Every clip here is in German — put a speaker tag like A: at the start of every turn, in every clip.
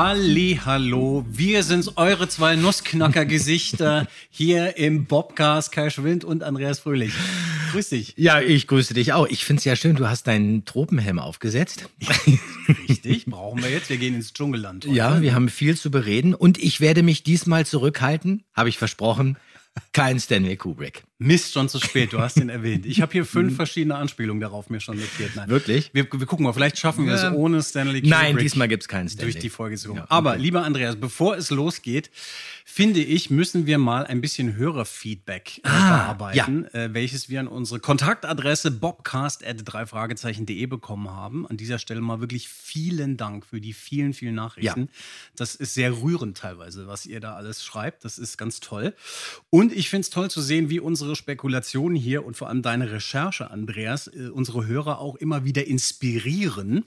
A: Halli, hallo, wir sind's, eure zwei Nussknacker-Gesichter hier im Bobcast, Kai Schwind und Andreas Fröhlich. Grüß dich.
B: Ja, ich grüße dich auch. Ich finde es ja schön, du hast deinen Tropenhelm aufgesetzt.
A: Richtig, brauchen wir jetzt. Wir gehen ins Dschungelland. heute.
B: Ja, wir haben viel zu bereden und ich werde mich diesmal zurückhalten, habe ich versprochen. Kein Stanley Kubrick.
A: Mist, schon zu spät, du hast ihn erwähnt. Ich habe hier fünf verschiedene Anspielungen darauf mir schon notiert. Nein.
B: Wirklich?
A: Wir, wir gucken mal, vielleicht schaffen wir
B: Ja.
A: es ohne Stanley Kubrick.
B: Nein, diesmal gibt's keinen Stanley.
A: durch die Folge zu kommen.
B: Ja, okay.
A: Aber lieber Andreas, bevor es losgeht, finde ich, müssen wir mal ein bisschen Hörerfeedback äh,
B: Ah,
A: bearbeiten, äh, welches wir an unsere Kontaktadresse bobcast.dreifragezeichen.de bekommen haben. An dieser Stelle mal wirklich vielen Dank für die vielen, vielen Nachrichten. Das ist sehr rührend teilweise, was ihr da alles schreibt. Das ist ganz toll. Und ich finde es toll zu sehen, wie unsere Spekulationen hier und vor allem deine Recherche, Andreas, äh, unsere Hörer auch immer wieder inspirieren.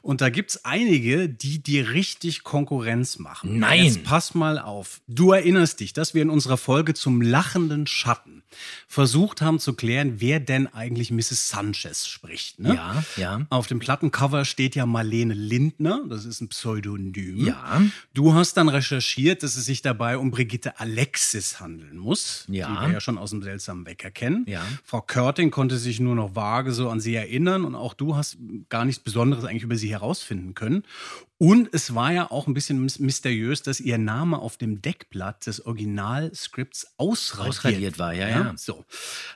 A: Und da gibt es einige, die dir richtig Konkurrenz machen.
B: Nein.
A: Jetzt pass mal auf. Du erinnerst dich, dass wir in unserer Folge zum lachenden Schatten versucht haben zu klären, wer denn eigentlich Mrs. Sanchez spricht. Ne?
B: Ja, ja.
A: Auf dem Plattencover steht ja Marlene Lindner, das ist ein Pseudonym.
B: Ja.
A: Du hast dann recherchiert, dass es sich dabei um Brigitte Alexis handeln muss,
B: Ja.
A: die wir ja schon aus dem seltsamen Wecker kennen.
B: Ja.
A: Frau Körting konnte sich nur noch vage so an sie erinnern und auch du hast gar nichts Besonderes eigentlich über sie herausfinden können. Und es war ja auch ein bisschen mys- mysteriös, dass ihr Name auf dem Deckblatt des Originalskripts ausradiert,
B: Ausradiert war, ja, ja.
A: So.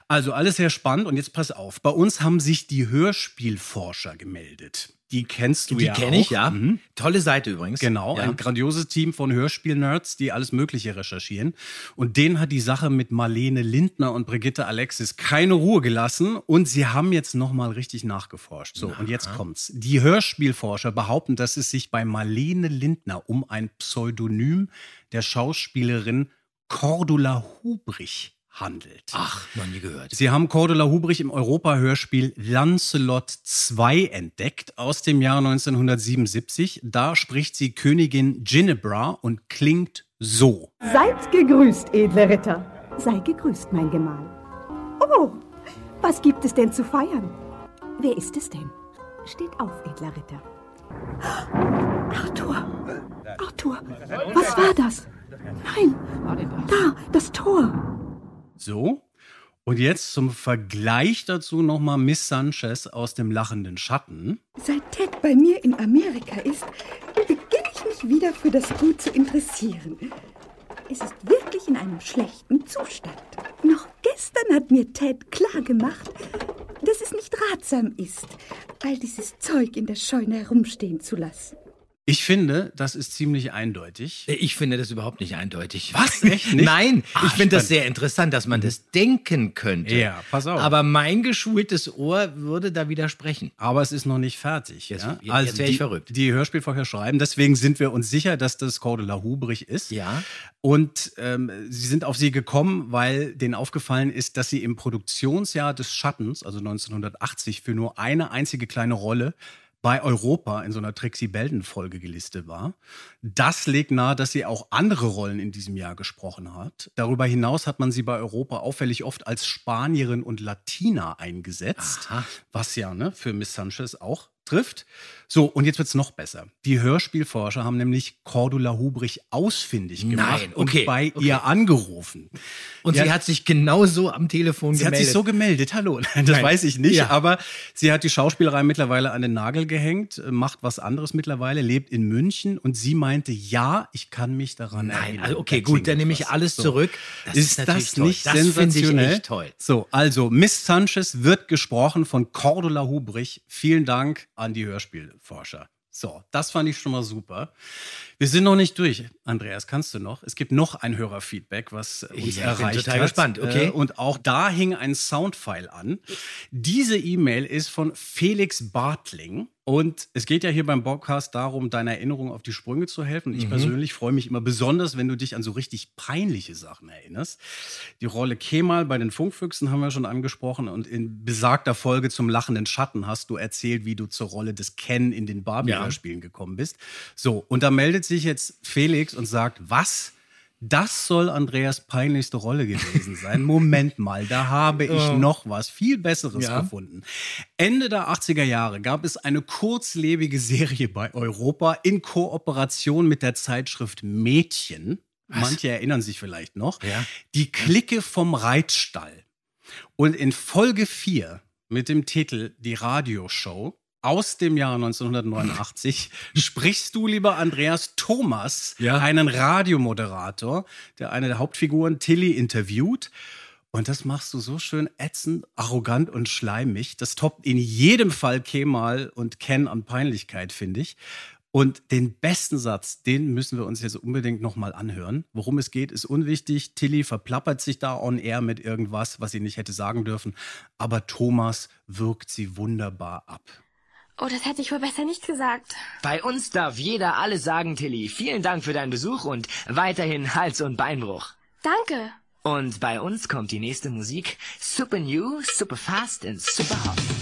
A: Also alles sehr spannend und jetzt pass auf. Bei uns haben sich die Hörspielforscher gemeldet. Die kennst du
B: Die
A: ja
B: kenne
A: auch.
B: ich, ja.
A: Mhm.
B: Tolle Seite übrigens.
A: Genau,
B: Ja.
A: ein grandioses Team von Hörspiel-Nerds, die alles Mögliche recherchieren. Und denen hat die Sache mit Marlene Lindner und Brigitte Alexis keine Ruhe gelassen und sie haben jetzt nochmal richtig nachgeforscht. So, und jetzt kommt's. Die Hörspielforscher behaupten, dass es sich bei Marlene Lindner um ein Pseudonym der Schauspielerin Cordula Hubrich handelt.
B: Ach, noch nie gehört.
A: Sie haben Cordula Hubrich im Europa-Hörspiel Lancelot 2 entdeckt aus dem Jahr 1977. Da spricht sie Königin Ginebra und klingt so.
C: Seid gegrüßt, edle Ritter. Sei gegrüßt, mein Gemahl. Oh, was gibt es denn zu feiern? Wer ist es denn? Steht auf, edler Ritter. Arthur! Arthur! Was war das? Nein! Da, das Tor!
A: So. Und jetzt zum Vergleich dazu nochmal Miss Sanchez aus dem lachenden Schatten.
D: Seit Ted bei mir in Amerika ist, beginne ich mich wieder für das Gut zu interessieren. Es ist wirklich in einem schlechten Zustand. Noch gestern hat mir Ted klar gemacht, dass es nicht ratsam ist, all dieses Zeug in der Scheune herumstehen zu lassen.
A: Ich finde, das ist ziemlich eindeutig.
B: Ich finde das überhaupt nicht eindeutig.
A: Was? Echt nicht?
B: Nein,
A: Ah,
B: ich finde das sehr interessant, dass man das denken könnte.
A: Ja, pass auf.
B: Aber mein geschultes Ohr würde da widersprechen.
A: Aber es ist noch nicht fertig.
B: Jetzt-
A: ja?
B: jetzt
A: also
B: wär ich
A: die,
B: verrückt.
A: Die Hörspielforscher schreiben, deswegen sind wir uns sicher, dass das Cordula Hubrich ist.
B: Ja.
A: Und ähm, sie sind auf sie gekommen, weil denen aufgefallen ist, dass sie im Produktionsjahr des Schattens, also 1980, für nur eine einzige kleine Rolle bei Europa in so einer Trixie Belden-Folge gelistet war. Das legt nahe, dass sie auch andere Rollen in diesem Jahr gesprochen hat. Darüber hinaus hat man sie bei Europa auffällig oft als Spanierin und Latina eingesetzt,
B: Aha.
A: was ja ne, für Miss Sanchez auch trifft. So, und jetzt wird's noch besser. Die Hörspielforscher haben nämlich Cordula Hubrich ausfindig gemacht
B: Nein, okay,
A: und bei
B: okay.
A: ihr angerufen.
B: Und
A: Ja.
B: sie hat sich genauso am Telefon
A: Sie hat
B: gemeldet.
A: sich so gemeldet, hallo. Nein, das
B: Nein.
A: weiß ich nicht,
B: Ja.
A: aber sie hat die Schauspielerei mittlerweile an den Nagel gehängt, äh, macht was anderes mittlerweile, lebt in München und sie meinte, ja, ich kann mich daran
B: Nein,
A: erinnern.
B: also okay, gut, dann nehme ich alles
A: So.
B: zurück. Das
A: ist,
B: ist
A: das
B: toll.
A: nicht
B: Das finde ich
A: sensationell?
B: echt toll.
A: So, also Miss Sanchez wird gesprochen von Cordula Hubrich. Vielen Dank an die Hörspielforscher. So, das fand ich schon mal super. Wir sind noch nicht durch. Andreas, kannst du noch? Es gibt noch ein Hörerfeedback, was uns
B: Ja, ich bin
A: erreicht
B: total
A: hat.
B: gespannt, okay.
A: Äh, Und auch da hing ein Soundfile an. Diese E-Mail ist von Felix Bartling. Und es geht ja hier beim Podcast darum, deine Erinnerung auf die Sprünge zu helfen. Ich
B: Mhm.
A: persönlich freue mich immer besonders, wenn du dich an so richtig peinliche Sachen erinnerst. Die Rolle Kemal bei den Funkfüchsen haben wir schon angesprochen und in besagter Folge zum lachenden Schatten hast du erzählt, wie du zur Rolle des Ken in den Barbie-Hörspielen gekommen bist. So, und da meldet sich jetzt Felix und sagt, was? Das soll Andreas peinlichste Rolle gewesen sein. Moment mal, da habe ich noch was viel Besseres
B: Ja.
A: gefunden. Ende der 80er Jahre gab es eine kurzlebige Serie bei Europa in Kooperation mit der Zeitschrift Mädchen. Manche erinnern sich vielleicht noch.
B: Ja.
A: Die Clique vom Reitstall. Und in Folge 4 mit dem Titel Die Radioshow aus dem Jahr 1989 sprichst du, lieber Andreas Thomas,
B: Ja.
A: einen Radiomoderator, der eine der Hauptfiguren, Tilly, interviewt. Und das machst du so schön ätzend, arrogant und schleimig. Das toppt in jedem Fall Kemal und Ken an Peinlichkeit, finde ich. Und den besten Satz, den müssen wir uns jetzt unbedingt nochmal anhören. Worum es geht, ist unwichtig. Tilly verplappert sich da on air mit irgendwas, was sie nicht hätte sagen dürfen. Aber Thomas wirkt sie wunderbar ab.
E: Oh, das hätte ich wohl besser nicht gesagt.
F: Bei uns darf jeder alles sagen, Tilly. Vielen Dank für deinen Besuch und weiterhin Hals- und Beinbruch.
E: Danke.
F: Und bei uns kommt die nächste Musik. Super new, super fast and super hot.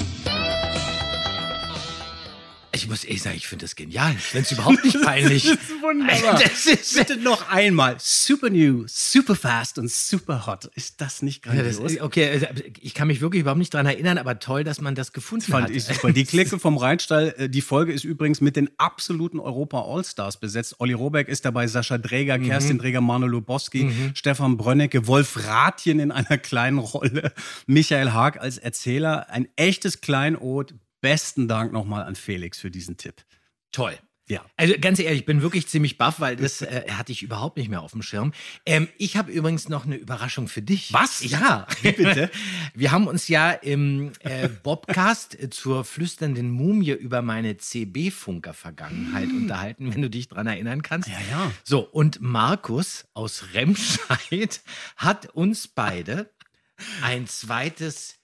B: Ich muss ehrlich sagen, ich finde das genial. Wenn es überhaupt nicht peinlich.
A: Das ist wunderbar.
B: Das ist,
A: Bitte noch einmal. Super new, super fast und super hot. Ist das nicht
B: ja, das,
A: grandios?
B: okay, äh, ich kann mich wirklich überhaupt nicht dran erinnern, aber toll, dass man das gefunden
A: Fand
B: hat.
A: ich super. Die Clique vom Rheinstall, äh, die Folge ist übrigens mit den absoluten Europa Allstars besetzt. Olli Robeck ist dabei, Sascha Dräger,
B: Mhm.
A: Kerstin Dräger, Manu Lubowski, Stefan Brönnecke, Wolf Rathjen in einer kleinen Rolle, Michael Haag als Erzähler. Ein echtes Kleinod. Besten Dank nochmal an Felix für diesen Tipp.
B: Toll.
A: Ja.
B: Also ganz ehrlich, ich bin wirklich ziemlich baff, weil das äh, hatte ich überhaupt nicht mehr auf dem Schirm. Ähm, ich habe übrigens noch eine Überraschung für dich.
A: Was?
B: Ja.
A: Wie bitte?
B: Wir haben uns ja im äh, Bobcast zur flüsternden Mumie über meine CB-Funker-Vergangenheit unterhalten, wenn du dich dran erinnern kannst.
A: Ja, ja.
B: So, und Markus aus Remscheid hat uns beide ein zweites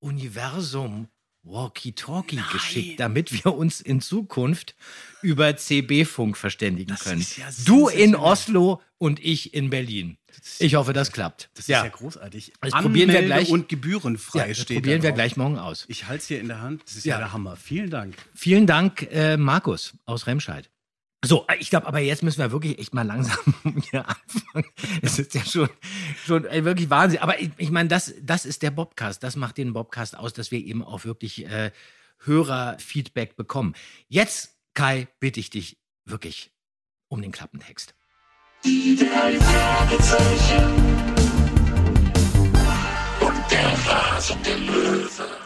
B: Universum Walkie-Talkie geschickt, damit wir uns in Zukunft über CB-Funk verständigen können.
A: ist ja
B: du in. Oslo und ich in Berlin. Ich hoffe, das klappt.
A: Das ist ja großartig.
B: Das probieren wir gleich.
A: und gebührenfrei
B: Ja, das
A: steht
B: probieren wir
A: drauf.
B: gleich morgen aus.
A: Ich halte es hier in der Hand. Das ist ja,
B: Ja.
A: der Hammer. Vielen Dank.
B: Vielen Dank, äh, Markus aus Remscheid. So, äh, ich glaube, aber jetzt müssen wir wirklich echt mal langsam hier anfangen. Es ist ja schon, schon äh, wirklich Wahnsinn. Aber ich, ich meine, das, das ist der Bobcast. Das macht den Bobcast aus, dass wir eben auch wirklich äh, Hörerfeedback bekommen. Jetzt, Kai, bitte ich dich wirklich um den Klappentext.
G: Die drei Fragezeichen. Und der rasende Löwe.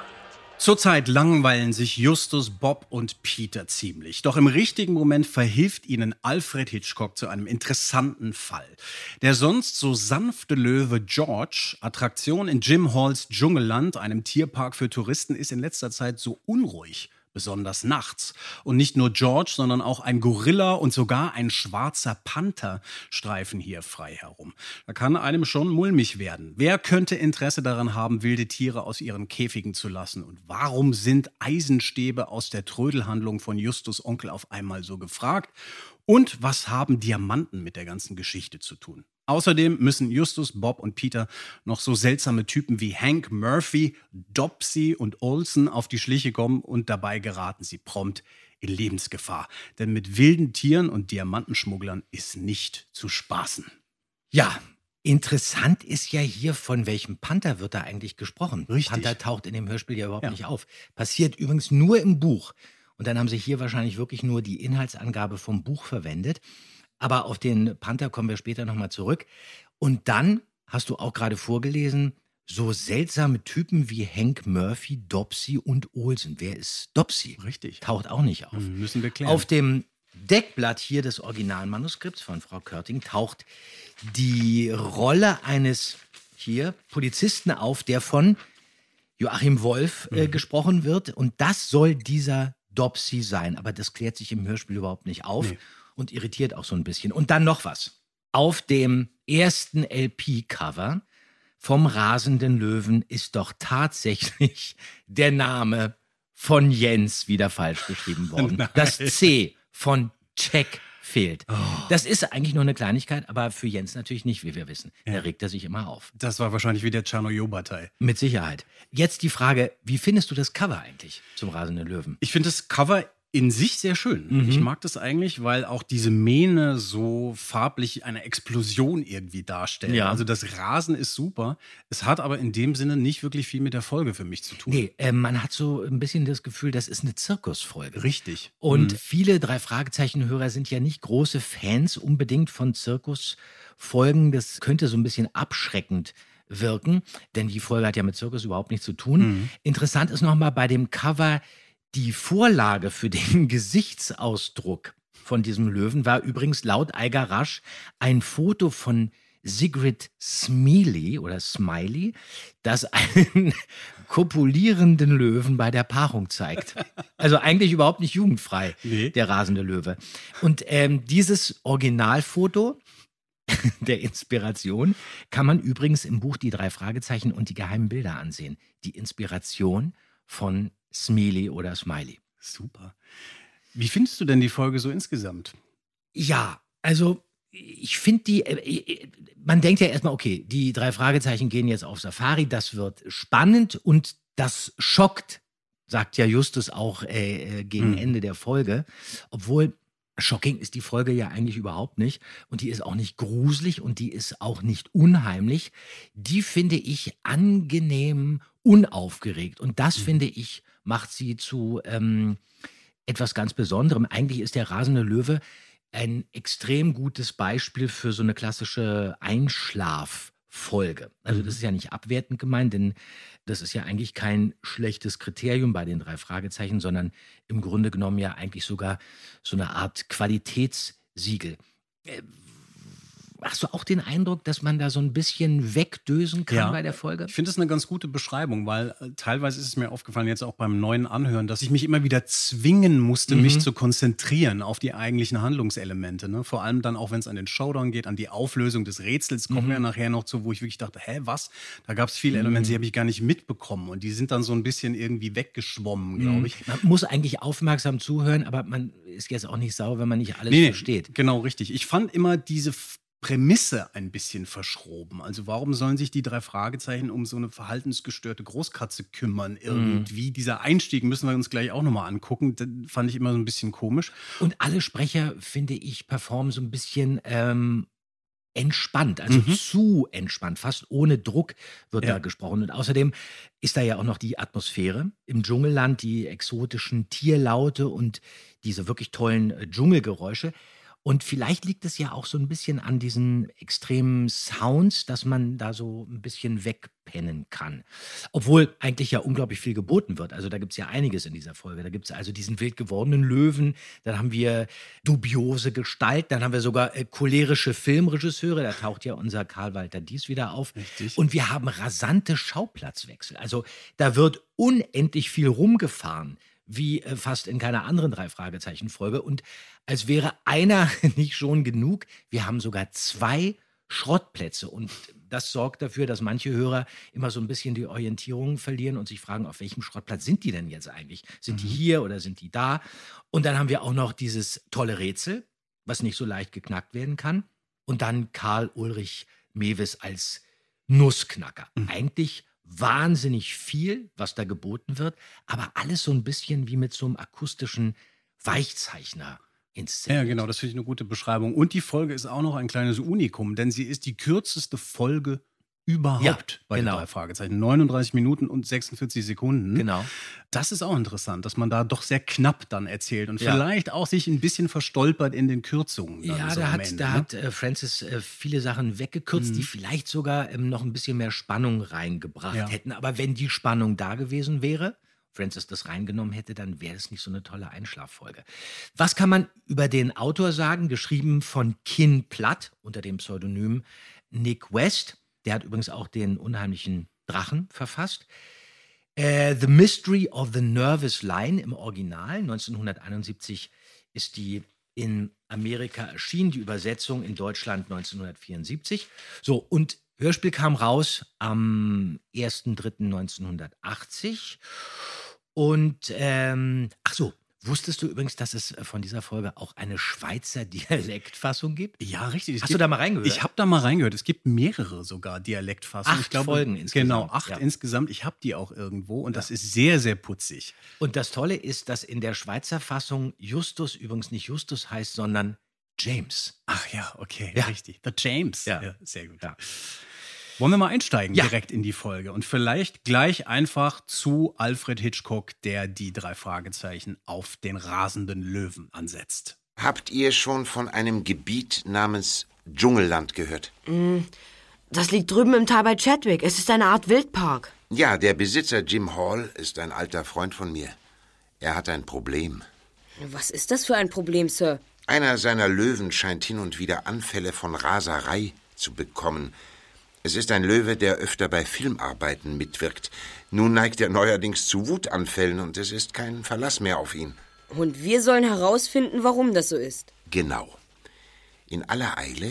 A: Zurzeit langweilen sich Justus, Bob und Peter ziemlich. Doch im richtigen Moment verhilft ihnen Alfred Hitchcock zu einem interessanten Fall. Der sonst so sanfte Löwe George, Attraktion in Jim Halls Dschungelland, einem Tierpark für Touristen, ist in letzter Zeit so unruhig. Besonders nachts. Und nicht nur George, sondern auch ein Gorilla und sogar ein schwarzer Panther streifen hier frei herum. Da kann einem schon mulmig werden. Wer könnte Interesse daran haben, wilde Tiere aus ihren Käfigen zu lassen? Und warum sind Eisenstäbe aus der Trödelhandlung von Justus Onkel auf einmal so gefragt? Und was haben Diamanten mit der ganzen Geschichte zu tun? Außerdem müssen Justus, Bob und Peter noch so seltsame Typen wie Hank Murphy, Dopsy und Olsen auf die Schliche kommen und dabei geraten sie prompt in Lebensgefahr. Denn mit wilden Tieren und Diamantenschmugglern ist nicht zu spaßen.
B: Ja, interessant ist ja hier, von welchem Panther wird da eigentlich gesprochen.
A: Richtig.
B: Panther taucht in dem Hörspiel ja überhaupt
A: Ja.
B: nicht auf. Passiert übrigens nur im Buch. Und dann haben sie hier wahrscheinlich wirklich nur die Inhaltsangabe vom Buch verwendet. Aber auf den Panther kommen wir später nochmal zurück. Und dann hast du auch gerade vorgelesen, so seltsame Typen wie Hank Murphy, Dopsy und Olsen. Wer ist Dopsy?
A: Richtig.
B: Taucht auch nicht auf.
A: Hm, Müssen wir klären.
B: Auf dem Deckblatt hier des Originalmanuskripts von Frau Körting taucht die Rolle eines hier Polizisten auf, der von Joachim Wolf
A: Mhm.
B: äh, gesprochen wird. Und das soll dieser Dopsy sein. Aber das klärt sich im Hörspiel überhaupt nicht auf
A: Nee.
B: Und irritiert auch so ein bisschen. Und dann noch was. Auf dem ersten LP-Cover vom rasenden Löwen ist doch tatsächlich der Name von Jens wieder falsch geschrieben worden.
A: Nein.
B: Das C von Check fehlt. Das ist eigentlich nur eine Kleinigkeit, aber für Jens natürlich nicht, wie wir wissen. Da regt er sich immer auf.
A: Das war wahrscheinlich wieder Tschernojobatei.
B: Mit Sicherheit. Jetzt die Frage, wie findest du das Cover eigentlich zum Rasenden Löwen?
A: Ich finde das Cover in sich sehr schön.
B: Mhm.
A: Ich mag das eigentlich, weil auch diese Mähne so farblich eine Explosion irgendwie darstellen.
B: Ja.
A: Also das Rasen ist super. Es hat aber in dem Sinne nicht wirklich viel mit der Folge für mich zu tun.
B: Nee, äh, man hat so ein bisschen das Gefühl, das ist eine Zirkusfolge.
A: Richtig.
B: Und
A: Mhm.
B: viele drei Fragezeichen-Hörer sind ja nicht große Fans unbedingt von Zirkusfolgen. Das könnte so ein bisschen abschreckend wirken, denn die Folge hat ja mit Zirkus überhaupt nichts zu tun.
A: Mhm.
B: Interessant ist nochmal bei dem Cover, die Vorlage für den Gesichtsausdruck von diesem Löwen war übrigens laut Eiger Rasch ein Foto von Sigrid Smiley oder Smiley, das einen kopulierenden Löwen bei der Paarung zeigt. Also eigentlich überhaupt nicht jugendfrei,
A: Nee.
B: der rasende Löwe. Und ähm, dieses Originalfoto der Inspiration kann man übrigens im Buch Die drei Fragezeichen und die geheimen Bilder ansehen. Die Inspiration von Smiley oder Smiley.
A: Super. Wie findest du denn die Folge so insgesamt?
B: Ja, also ich finde die, äh, äh, man denkt ja erstmal, okay, die drei Fragezeichen gehen jetzt auf Safari, das wird spannend und das schockt, sagt ja Justus auch äh, äh, gegen
A: Mhm.
B: Ende der Folge. Obwohl shocking ist die Folge ja eigentlich überhaupt nicht und die ist auch nicht gruselig und die ist auch nicht unheimlich. Die finde ich angenehm unaufgeregt und das finde ich macht sie zu ähm, etwas ganz Besonderem. Eigentlich ist der rasende Löwe ein extrem gutes Beispiel für so eine klassische Einschlaffolge. Also das ist ja nicht abwertend gemeint, denn das ist ja eigentlich kein schlechtes Kriterium bei den drei Fragezeichen, sondern im Grunde genommen ja eigentlich sogar so eine Art Qualitätssiegel. Hast du auch den Eindruck, dass man da so ein bisschen wegdösen kann
A: Ja.
B: bei der Folge?
A: Ich finde das eine ganz gute Beschreibung, weil äh, teilweise ist es mir aufgefallen, jetzt auch beim neuen Anhören, dass ich mich immer wieder zwingen musste,
B: Mhm.
A: mich zu konzentrieren auf die eigentlichen Handlungselemente. Ne? Vor allem dann auch, wenn es an den Showdown geht, an die Auflösung des Rätsels, kommen
B: Mhm.
A: wir nachher noch zu, wo ich wirklich dachte, hä, was? Da gab es viele Elemente, die habe ich gar nicht mitbekommen. Und die sind dann so ein bisschen irgendwie weggeschwommen, glaube ich.
B: Man muss eigentlich aufmerksam zuhören, aber man ist jetzt auch nicht sauer, wenn man nicht alles
A: Nee,
B: versteht.
A: Genau, richtig. Ich fand immer diese Prämisse ein bisschen verschroben. Also warum sollen sich die drei Fragezeichen um so eine verhaltensgestörte Großkatze kümmern? Irgendwie dieser Einstieg müssen wir uns gleich auch nochmal angucken. Den fand ich immer so ein bisschen komisch.
B: Und alle Sprecher, finde ich, performen so ein bisschen ähm, entspannt, also zu entspannt, fast ohne Druck wird
A: Ja.
B: da gesprochen. Und außerdem ist da ja auch noch die Atmosphäre im Dschungelland, die exotischen Tierlaute und diese wirklich tollen äh, Dschungelgeräusche. Und vielleicht liegt es ja auch so ein bisschen an diesen extremen Sounds, dass man da so ein bisschen wegpennen kann. Obwohl eigentlich ja unglaublich viel geboten wird. Also da gibt es ja einiges in dieser Folge. Da gibt es also diesen wild gewordenen Löwen, dann haben wir dubiose Gestalt, dann haben wir sogar äh, cholerische Filmregisseure, da taucht ja unser Karl Walter Dies wieder auf.
A: Richtig.
B: Und wir haben rasante Schauplatzwechsel. Also da wird unendlich viel rumgefahren wie äh, fast in keiner anderen drei Fragezeichen Folge und als wäre einer nicht schon genug, wir haben sogar zwei Schrottplätze und das sorgt dafür, dass manche Hörer immer so ein bisschen die Orientierung verlieren und sich fragen, auf welchem Schrottplatz sind die denn jetzt eigentlich? Sind die hier oder sind die da? Und dann haben wir auch noch dieses tolle Rätsel, was nicht so leicht geknackt werden kann. Und dann Karl Ulrich Mewes als Nussknacker. Eigentlich wahnsinnig viel, was da geboten wird, aber alles so ein bisschen wie mit so einem akustischen Weichzeichner inszeniert.
A: Ja, genau, das finde ich eine gute Beschreibung. Und die Folge ist auch noch ein kleines Unikum, denn sie ist die kürzeste Folge überhaupt
B: Ja,
A: bei
B: genau.
A: den drei Fragezeichen. 39 Minuten und 46 Sekunden.
B: Genau.
A: Das ist auch interessant, dass man da doch sehr knapp dann erzählt und
B: Ja.
A: vielleicht auch sich ein bisschen verstolpert in den Kürzungen.
B: Ja,
A: so
B: da hat,
A: Ende,
B: da
A: ne?
B: hat äh, Francis äh, viele Sachen weggekürzt,
A: Mhm.
B: die vielleicht sogar ähm, noch ein bisschen mehr Spannung reingebracht
A: Ja.
B: hätten. Aber wenn die Spannung da gewesen wäre, Francis das reingenommen hätte, dann wäre es nicht so eine tolle Einschlaffolge. Was kann man über den Autor sagen? Geschrieben von Kin Platt unter dem Pseudonym Nick West. Der hat übrigens auch den unheimlichen Drachen verfasst. Äh, the Mystery of the Nervous Line im Original. 1971 ist die in Amerika erschienen, die Übersetzung in Deutschland 1974. So, und Hörspiel kam raus am 1.3.1980. Und, ähm, ach so, wusstest du übrigens, dass es äh, von dieser Folge auch eine Schweizer Dialektfassung gibt?
A: Ja, richtig. Es
B: Hast
A: gibt-
B: du da mal reingehört?
A: Ich habe da mal reingehört. Es gibt mehrere sogar Dialektfassungen.
B: Acht
A: ich glaube,
B: Folgen insgesamt,
A: Genau, acht
B: ja.
A: insgesamt. Ich habe die auch irgendwo und das ist sehr, sehr putzig.
B: Und das Tolle ist, dass in der Schweizer Fassung Justus übrigens nicht Justus heißt, sondern James.
A: Ach ja, okay,
B: Ja.
A: richtig. The James.
B: Ja.
A: sehr gut.
B: Ja.
A: Wollen wir mal einsteigen
B: Ja.
A: direkt in die Folge und vielleicht gleich einfach zu Alfred Hitchcock, der die drei Fragezeichen auf den rasenden Löwen ansetzt.
H: Habt ihr schon von einem Gebiet namens Dschungelland gehört?
I: Das liegt drüben im Tal bei Chadwick. Es ist eine Art Wildpark.
H: Ja, der Besitzer Jim Hall ist ein alter Freund von mir. Er hat ein Problem.
I: Was ist das für ein Problem, Sir?
H: Einer seiner Löwen scheint hin und wieder Anfälle von Raserei zu bekommen. Es ist ein Löwe, der öfter bei Filmarbeiten mitwirkt. Nun neigt er neuerdings zu Wutanfällen und es ist kein Verlass mehr auf ihn.
I: Und wir sollen herausfinden, warum das so ist.
H: Genau. In aller Eile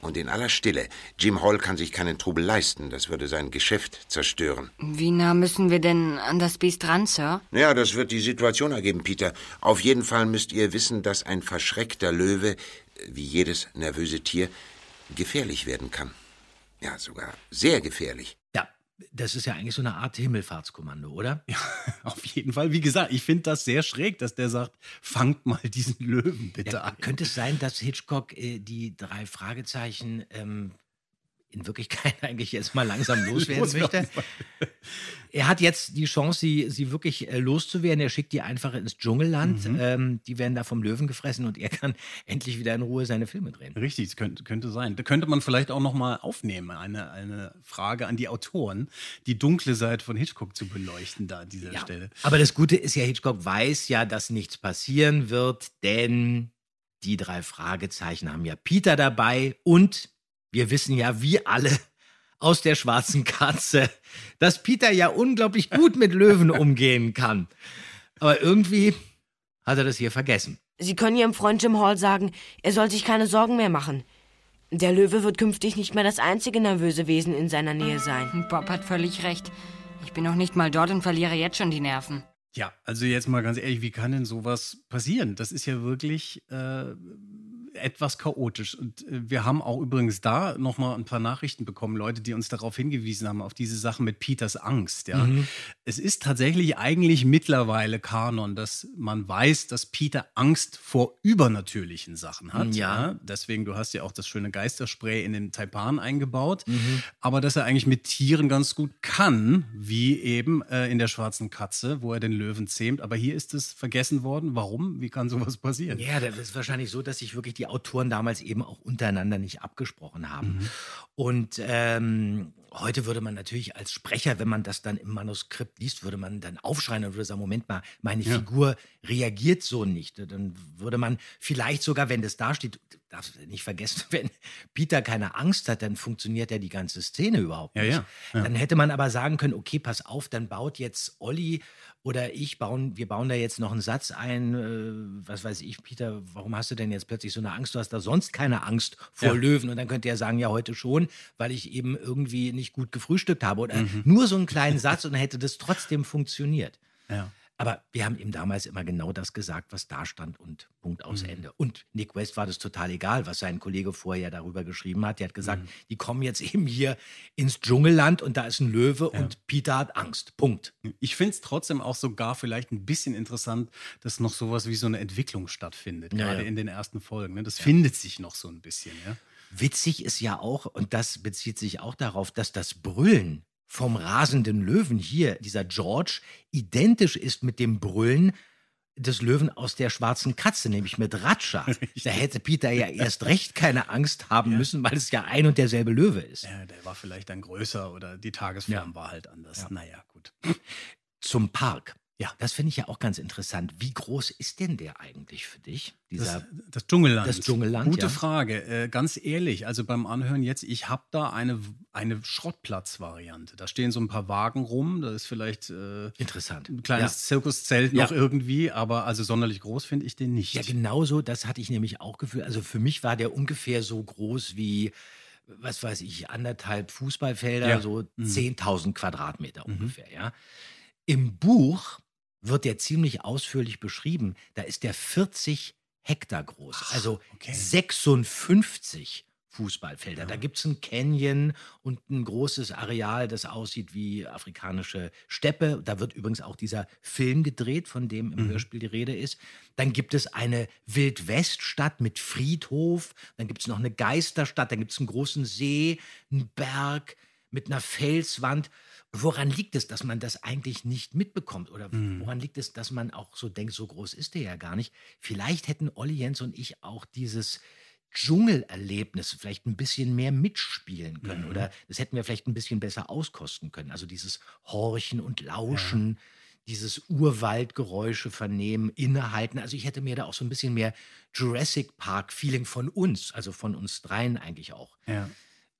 H: und in aller Stille. Jim Hall kann sich keinen Trubel leisten, das würde sein Geschäft zerstören.
J: Wie nah müssen wir denn an das Biest ran, Sir?
H: Ja, das wird die Situation ergeben, Peter. Auf jeden Fall müsst ihr wissen, dass ein verschreckter Löwe, wie jedes nervöse Tier, gefährlich werden kann. Ja, sogar sehr gefährlich.
B: Ja, das ist ja eigentlich so eine Art Himmelfahrtskommando, oder?
A: Ja, auf jeden Fall. Wie gesagt, ich finde das sehr schräg, dass der sagt, fangt mal diesen Löwen bitte
B: Ja,
A: an.
B: könnte es sein, dass Hitchcock äh, die drei Fragezeichen ähm, in Wirklichkeit eigentlich jetzt mal langsam loswerden möchte? Er hat jetzt die Chance, sie, sie wirklich äh, loszuwerden. Er schickt die einfach ins Dschungelland.
A: Mhm.
B: Ähm, die werden da vom Löwen gefressen und er kann endlich wieder in Ruhe seine Filme drehen.
A: Richtig, das könnte, könnte sein. Da könnte man vielleicht auch noch mal aufnehmen, eine, eine Frage an die Autoren, die dunkle Seite von Hitchcock zu beleuchten da an dieser Stelle.
B: Aber das Gute ist ja, Hitchcock weiß ja, dass nichts passieren wird, denn die drei Fragezeichen haben ja Peter dabei und wir wissen ja, wie alle aus der schwarzen Katze, dass Peter ja unglaublich gut mit Löwen umgehen kann. Aber irgendwie hat er das hier vergessen.
I: Sie können Ihrem Freund Jim Hall sagen, er soll sich keine Sorgen mehr machen. Der Löwe wird künftig nicht mehr das einzige nervöse Wesen in seiner Nähe sein.
J: Bob hat völlig recht. Ich bin noch nicht mal dort und verliere jetzt schon die Nerven.
A: Ja, also jetzt mal ganz ehrlich, wie kann denn sowas passieren? Das ist ja wirklich äh, etwas chaotisch. Und äh, wir haben auch übrigens da nochmal ein paar Nachrichten bekommen, Leute, die uns darauf hingewiesen haben, auf diese Sache mit Peters Angst. Ja.
B: Mhm.
A: Es ist tatsächlich eigentlich mittlerweile Kanon, dass man weiß, dass Peter Angst vor übernatürlichen Sachen hat.
B: Ja.
A: Deswegen, du hast ja auch das schöne Geisterspray in den Taipan eingebaut.
B: Mhm.
A: Aber dass er eigentlich mit Tieren ganz gut kann, wie eben äh, in der schwarzen Katze, wo er den Löwen zähmt. Aber hier ist es vergessen worden. Warum? Wie kann sowas passieren?
B: Ja, das ist wahrscheinlich so, dass sich wirklich die Autoren damals eben auch untereinander nicht abgesprochen haben.
A: Mhm.
B: Und ähm, heute würde man natürlich als Sprecher, wenn man das dann im Manuskript liest, würde man dann aufschreien und würde sagen, Moment mal, meine
A: Ja.
B: Figur reagiert so nicht. Dann würde man vielleicht sogar, wenn das da steht, darfst du nicht vergessen, wenn Peter keine Angst hat, dann funktioniert ja die ganze Szene überhaupt nicht.
A: ja, ja.
B: Dann hätte man aber sagen können, okay, pass auf, dann baut jetzt Olli oder ich bauen, wir bauen da jetzt noch einen Satz ein, äh, was weiß ich, Peter, warum hast du denn jetzt plötzlich so eine Angst? Du hast da sonst keine Angst vor
A: Ja.
B: Löwen. Und dann könnte er sagen, ja, heute schon, weil ich eben irgendwie nicht gut gefrühstückt habe. Oder
A: Mhm.
B: nur so einen kleinen Satz und dann hätte das trotzdem funktioniert.
A: Ja.
B: Aber wir haben ihm damals immer genau das gesagt, was da stand und Punkt aus
A: Mhm.
B: Ende. Und Nick West war das total egal, was sein Kollege vorher darüber geschrieben hat. Der hat
A: Mhm.
B: gesagt, die kommen jetzt eben hier ins Dschungelland und da ist ein Löwe und Peter hat Angst. Punkt.
A: Ich finde es trotzdem auch sogar vielleicht ein bisschen interessant, dass noch sowas wie so eine Entwicklung stattfindet,
B: Ja,
A: gerade
B: ja.
A: in den ersten Folgen. Ne? Das findet sich noch so ein bisschen. Ja?
B: Witzig ist ja auch, und das bezieht sich auch darauf, dass das Brüllen vom rasenden Löwen hier, dieser George, identisch ist mit dem Brüllen des Löwen aus der schwarzen Katze, nämlich mit Ratscha. Da hätte Peter ja erst recht keine Angst haben müssen, weil es ja ein und derselbe Löwe ist.
A: ja, der war vielleicht dann größer oder die Tagesform war halt anders. Naja, gut.
B: Zum Park.
A: Ja.
B: Das finde ich ja auch ganz interessant. Wie groß ist denn der eigentlich für dich? Dieser
A: Das, das Dschungelland.
B: Das Dschungelland,
A: Gute
B: ja.
A: Frage. Äh, ganz ehrlich, also beim Anhören jetzt, ich habe da eine, eine Schrottplatz-Variante. Da stehen so ein paar Wagen rum. Da ist vielleicht äh,
B: interessant.
A: ein kleines
B: Ja.
A: Zirkuszelt
B: Ja.
A: noch irgendwie, aber also sonderlich groß finde ich den nicht.
B: Ja, genau so, das hatte ich nämlich auch gefühlt. Also für mich war der ungefähr so groß wie, was weiß ich, anderthalb Fußballfelder,
A: Ja.
B: so
A: Mhm.
B: 10.000 Quadratmeter ungefähr, ja. Im Buch wird der ziemlich ausführlich beschrieben. Da ist der 40 Hektar groß, also 56 Fußballfelder. Da gibt es ein Canyon und ein großes Areal, das aussieht wie afrikanische Steppe. Da wird übrigens auch dieser Film gedreht, von dem im
A: Mhm.
B: Hörspiel die Rede ist. Dann gibt es eine Wildweststadt mit Friedhof. Dann gibt es noch eine Geisterstadt. Dann gibt es einen großen See, einen Berg mit einer Felswand. Woran liegt es, dass man das eigentlich nicht mitbekommt? Oder
A: Mhm.
B: woran liegt es, dass man auch so denkt, so groß ist der ja gar nicht? Vielleicht hätten Olli Jens und ich auch dieses Dschungelerlebnis vielleicht ein bisschen mehr mitspielen können.
A: Mhm.
B: Oder das hätten wir vielleicht ein bisschen besser auskosten können. Also dieses Horchen und Lauschen, dieses Urwaldgeräusche vernehmen, innehalten. Also ich hätte mir da auch so ein bisschen mehr Jurassic Park-Feeling von uns, also von uns dreien eigentlich auch
A: Ja.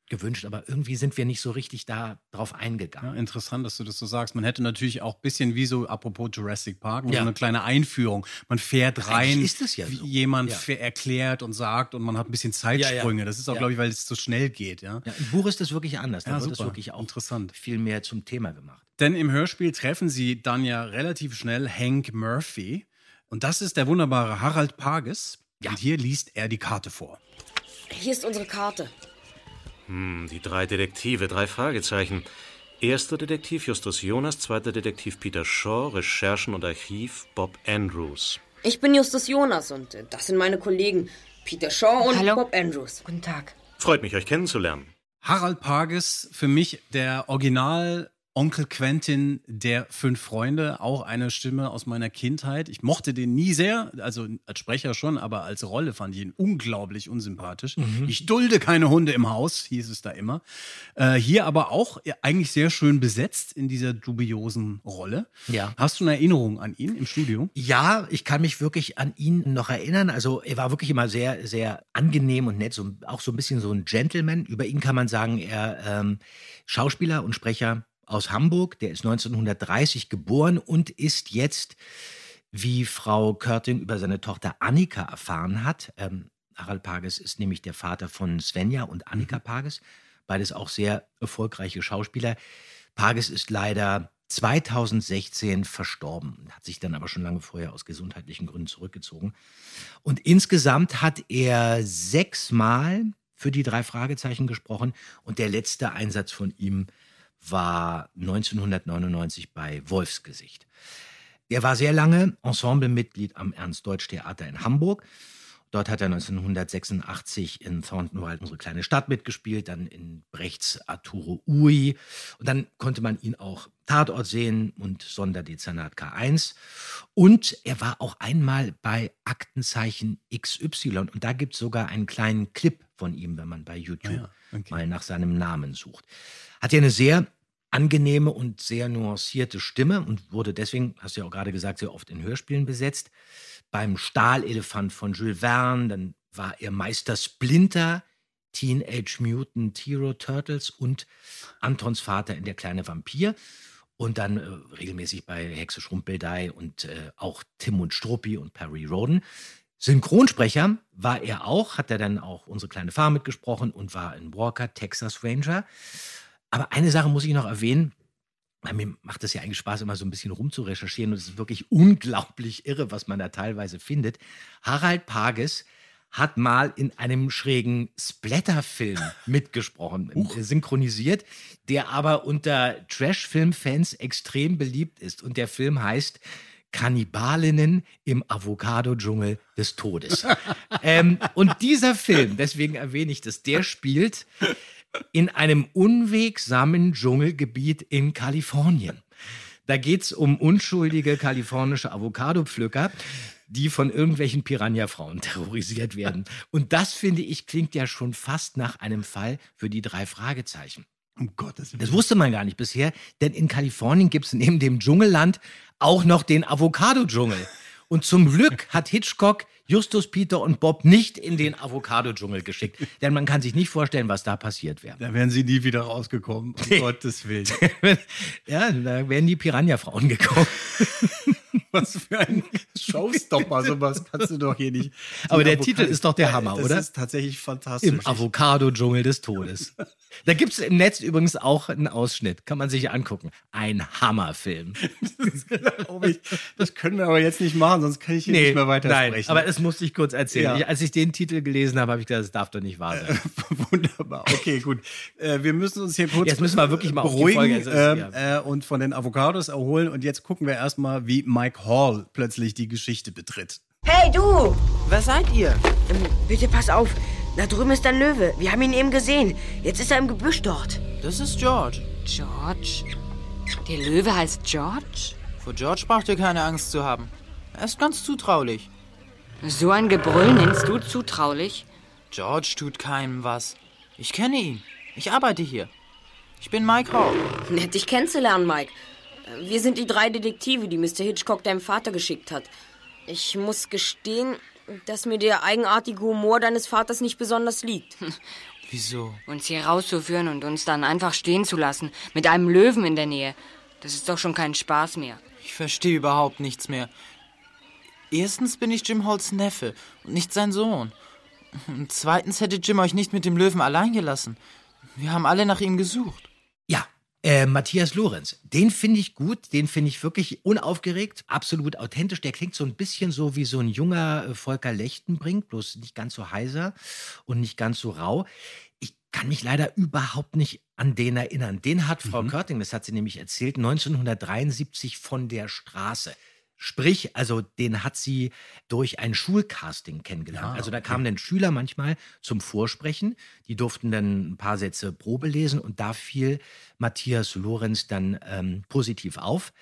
B: Gewünscht. Aber irgendwie sind wir nicht so richtig da drauf
A: Ja,
B: eingegangen.
A: interessant, dass du das so sagst. Man hätte natürlich auch ein bisschen wie so, apropos Jurassic Park,
B: Ja.
A: so eine kleine Einführung. Man fährt
B: Eigentlich
A: rein,
B: ist es ja
A: wie
B: so.
A: jemand
B: Ja.
A: erklärt und sagt und man hat ein bisschen Zeitsprünge.
B: Ja, ja.
A: Das ist auch,
B: Ja.
A: glaube ich, weil es so schnell geht. Ja?
B: Ja, Im Buch ist das wirklich anders. Da
A: Ja,
B: wird es
A: super.
B: wirklich auch
A: Interessant.
B: viel mehr zum Thema gemacht.
A: Denn im Hörspiel treffen sie dann ja relativ schnell Hank Murphy. Und das ist der wunderbare Harald Pages. Und hier liest er die Karte vor.
I: Hier ist unsere Karte.
K: Hm, die drei Detektive, drei Fragezeichen. Erster Detektiv Justus Jonas, zweiter Detektiv Peter Shaw, Recherchen und Archiv Bob Andrews.
I: Ich bin Justus Jonas und äh, das sind meine Kollegen Peter Shaw und
J: Hallo.
I: Bob Andrews.
J: Guten Tag.
K: Freut mich, euch kennenzulernen.
A: Harald Pages, für mich der Original Onkel Quentin der Fünf Freunde, auch eine Stimme aus meiner Kindheit. Ich mochte den nie sehr, also als Sprecher schon, aber als Rolle fand ich ihn unglaublich unsympathisch.
B: Mhm.
A: Ich dulde keine Hunde im Haus, hieß es da immer. Äh, hier aber auch ja, eigentlich sehr schön besetzt in dieser dubiosen Rolle.
B: Ja.
A: Hast du eine Erinnerung an ihn im Studio?
B: Ja, ich kann mich wirklich an ihn noch erinnern. Also er war wirklich immer sehr, sehr angenehm und nett, so, auch so ein bisschen so ein Gentleman. Über ihn kann man sagen, er ähm, Schauspieler und Sprecher aus Hamburg, der ist 1930 geboren und ist jetzt, wie Frau Körting über seine Tochter Annika erfahren hat, ähm, Harald Pages ist nämlich der Vater von Svenja und Annika Pages, beides auch sehr erfolgreiche Schauspieler. Pages ist leider 2016 verstorben, hat sich dann aber schon lange vorher aus gesundheitlichen Gründen zurückgezogen. Und insgesamt hat er sechsmal für die drei Fragezeichen gesprochen und der letzte Einsatz von ihm war 1999 bei Wolfsgesicht. Er war sehr lange Ensemblemitglied am Ernst-Deutsch-Theater in Hamburg. Dort hat er 1986 in Thorntonwald unsere kleine Stadt mitgespielt, dann in Brechts Arturo Ui. Und dann konnte man ihn auch Tatort sehen und Sonderdezernat K1. Und er war auch einmal bei Aktenzeichen XY. Und da gibt es sogar einen kleinen Clip von ihm, wenn man bei YouTube
A: Ah ja, okay.
B: mal nach seinem Namen sucht. Hat ja eine sehr angenehme und sehr nuancierte Stimme und wurde deswegen, hast du ja auch gerade gesagt, sehr oft in Hörspielen besetzt. Beim Stahlelefant von Jules Verne, dann war er Meister Splinter, Teenage Mutant Hero Turtles und Antons Vater in Der kleine Vampir. Und dann äh, regelmäßig bei Hexe Schrumpeldeih und äh, auch Tim und Struppi und Perry Roden. Synchronsprecher war er auch, hat er dann auch unsere kleine Farm mitgesprochen und war in Walker, Texas Ranger. Aber eine Sache muss ich noch erwähnen. Mir macht es ja eigentlich Spaß, immer so ein bisschen rumzurecherchieren und es ist wirklich unglaublich irre, was man da teilweise findet. Harald Pages hat mal in einem schrägen Splatter-Film mitgesprochen, äh, synchronisiert, der aber unter Trash-Film-Fans extrem beliebt ist. Und der Film heißt Kannibalinnen im Avocado-Dschungel des Todes. ähm, und dieser Film, deswegen erwähne ich das, der spielt in einem unwegsamen Dschungelgebiet in Kalifornien. Da geht es um unschuldige kalifornische Avocado-Pflücker, die von irgendwelchen Piranha-Frauen terrorisiert werden. Und das, finde ich, klingt ja schon fast nach einem Fall für die drei Fragezeichen.
A: Um Gottes Willen.
B: Das wusste man gar nicht bisher, denn in Kalifornien gibt es neben dem Dschungelland auch noch den Avocado-Dschungel. Und zum Glück hat Hitchcock Justus, Peter und Bob nicht in den Avocado-Dschungel geschickt. Denn man kann sich nicht vorstellen, was da passiert wäre.
A: Da wären sie nie wieder rausgekommen. Um Gottes Willen.
B: ja, da wären die Piranha-Frauen gekommen.
A: Was für ein Showstopper, sowas kannst du doch hier nicht.
B: Aber der
A: Die
B: Titel ist doch der Hammer,
A: das
B: oder?
A: Das ist tatsächlich fantastisch.
B: Im Avocado-Dschungel des Todes. Da gibt es im Netz übrigens auch einen Ausschnitt. Kann man sich angucken. Ein Hammerfilm.
A: Glaub ich. Das können wir aber jetzt nicht machen, sonst kann ich hier nicht mehr weiter
B: nein, aber das musste ich kurz erzählen.
A: Ja.
B: Ich, als ich den Titel gelesen habe, habe ich gedacht, das darf doch nicht wahr sein.
A: Wunderbar. Okay, gut. Äh, wir müssen uns hier kurz
B: Jetzt müssen wir wirklich mal auf die
A: beruhigen
B: ist-
A: ähm,
B: ja.
A: äh, und von den Avocados erholen. Und jetzt gucken wir erstmal, wie Mike Hall plötzlich die Geschichte betritt.
I: Hey, du!
L: Wer seid ihr?
I: Ähm, bitte pass auf. Da drüben ist ein Löwe. Wir haben ihn eben gesehen. Jetzt ist er im Gebüsch dort.
L: Das ist George.
J: George? Der Löwe heißt George?
L: Vor George braucht ihr keine Angst zu haben. Er ist ganz zutraulich.
J: So ein Gebrüll nennst du zutraulich?
L: George tut keinem was. Ich kenne ihn. Ich arbeite hier. Ich bin Mike Hall.
M: Nett, dich kennenzulernen, Mike. Wir sind die drei Detektive, die Mr. Hitchcock deinem Vater geschickt hat. Ich muss gestehen, dass mir der eigenartige Humor deines Vaters nicht besonders liegt.
L: Wieso?
J: Uns hier rauszuführen und uns dann einfach stehen zu lassen, mit einem Löwen in der Nähe. Das ist doch schon kein Spaß mehr.
L: Ich verstehe überhaupt nichts mehr. Erstens bin ich Jim Halls Neffe und nicht sein Sohn. Und zweitens hätte Jim euch nicht mit dem Löwen allein gelassen. Wir haben alle nach ihm gesucht.
B: Ja, äh, Matthias Lorenz, den finde ich gut, den finde ich wirklich unaufgeregt, absolut authentisch. Der klingt so ein bisschen so wie so ein junger äh, Volker Lechtenbrink, bloß nicht ganz so heiser und nicht ganz so rau. Ich kann mich leider überhaupt nicht an den erinnern. Den hat Frau Körting, das hat sie nämlich erzählt, 1973 von der Straße. Sprich, also den hat sie durch ein Schulcasting kennengelernt.
A: Ah,
B: also da
A: okay.
B: kamen dann Schüler manchmal zum Vorsprechen, die durften dann ein paar Sätze Probe lesen und da fiel Matthias Lorenz dann ähm, positiv auf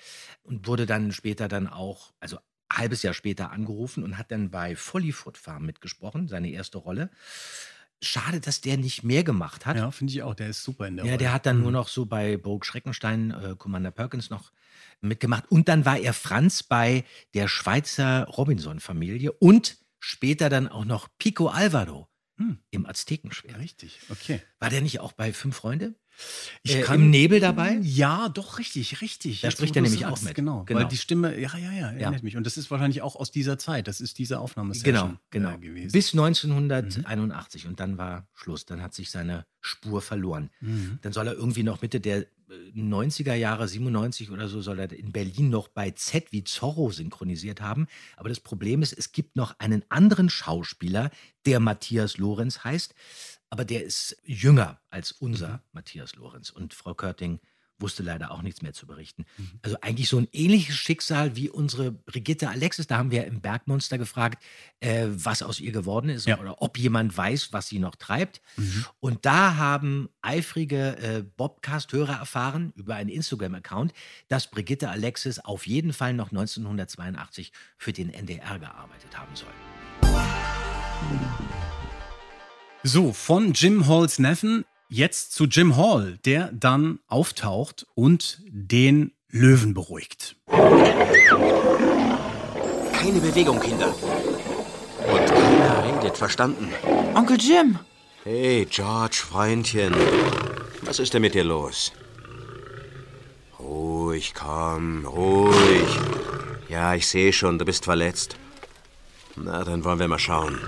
B: und wurde dann später dann auch, also ein halbes Jahr später angerufen und hat dann bei Follyfoot Farm mitgesprochen, seine erste Rolle. Schade, dass der nicht mehr gemacht hat.
A: Ja, finde ich auch. Der ist super in der
B: Ja,
A: Rolle.
B: der hat dann nur
A: Mhm.
B: noch so bei Burg Schreckenstein, äh, Commander Perkins noch mitgemacht. Und dann war er Franz bei der Schweizer Robinson-Familie und später dann auch noch Pico Alvaro
A: Hm.
B: im Aztekenschwert.
A: Richtig, okay.
B: War der nicht auch bei Fünf Freunde?
A: Ich
B: Äh,
A: kann-
B: Im Nebel dabei?
A: Ja, doch, richtig, richtig.
B: Da
A: Jetzt,
B: spricht er nämlich
A: sagst,
B: auch mit.
A: Genau,
B: Genau.
A: weil die Stimme, ja, ja, ja, erinnert mich. Und das ist wahrscheinlich auch aus dieser Zeit. Das ist diese Aufnahme
B: Genau, genau.
A: gewesen.
B: Bis 1981 und dann war Schluss. Dann hat sich seine Spur verloren.
A: Mhm.
B: Dann soll er irgendwie noch Mitte der äh, 90er Jahre, 97 oder so, soll er in Berlin noch bei Z wie Zorro synchronisiert haben. Aber das Problem ist, es gibt noch einen anderen Schauspieler, der Matthias Lorenz heißt, aber der ist jünger als unser Matthias Lorenz. Und Frau Körting wusste leider auch nichts mehr zu berichten. Also eigentlich so ein ähnliches Schicksal wie unsere Brigitte Alexis. Da haben wir im Bergmonster gefragt, äh, was aus ihr geworden ist
A: Ja.
B: oder ob jemand weiß, was sie noch treibt. Und da haben eifrige äh, Bobcast-Hörer erfahren über einen Instagram-Account, dass Brigitte Alexis auf jeden Fall noch 1982 für den NDR gearbeitet haben soll.
A: So, von Jim Halls Neffen jetzt zu Jim Hall, der dann auftaucht und den Löwen beruhigt.
N: Keine Bewegung, Kinder. Und keiner redet, verstanden?
L: Onkel Jim!
N: Hey, George, Freundchen. Was ist denn mit dir los? Ruhig, komm, ruhig. Ja, ich sehe schon, du bist verletzt. Na, dann wollen wir mal schauen.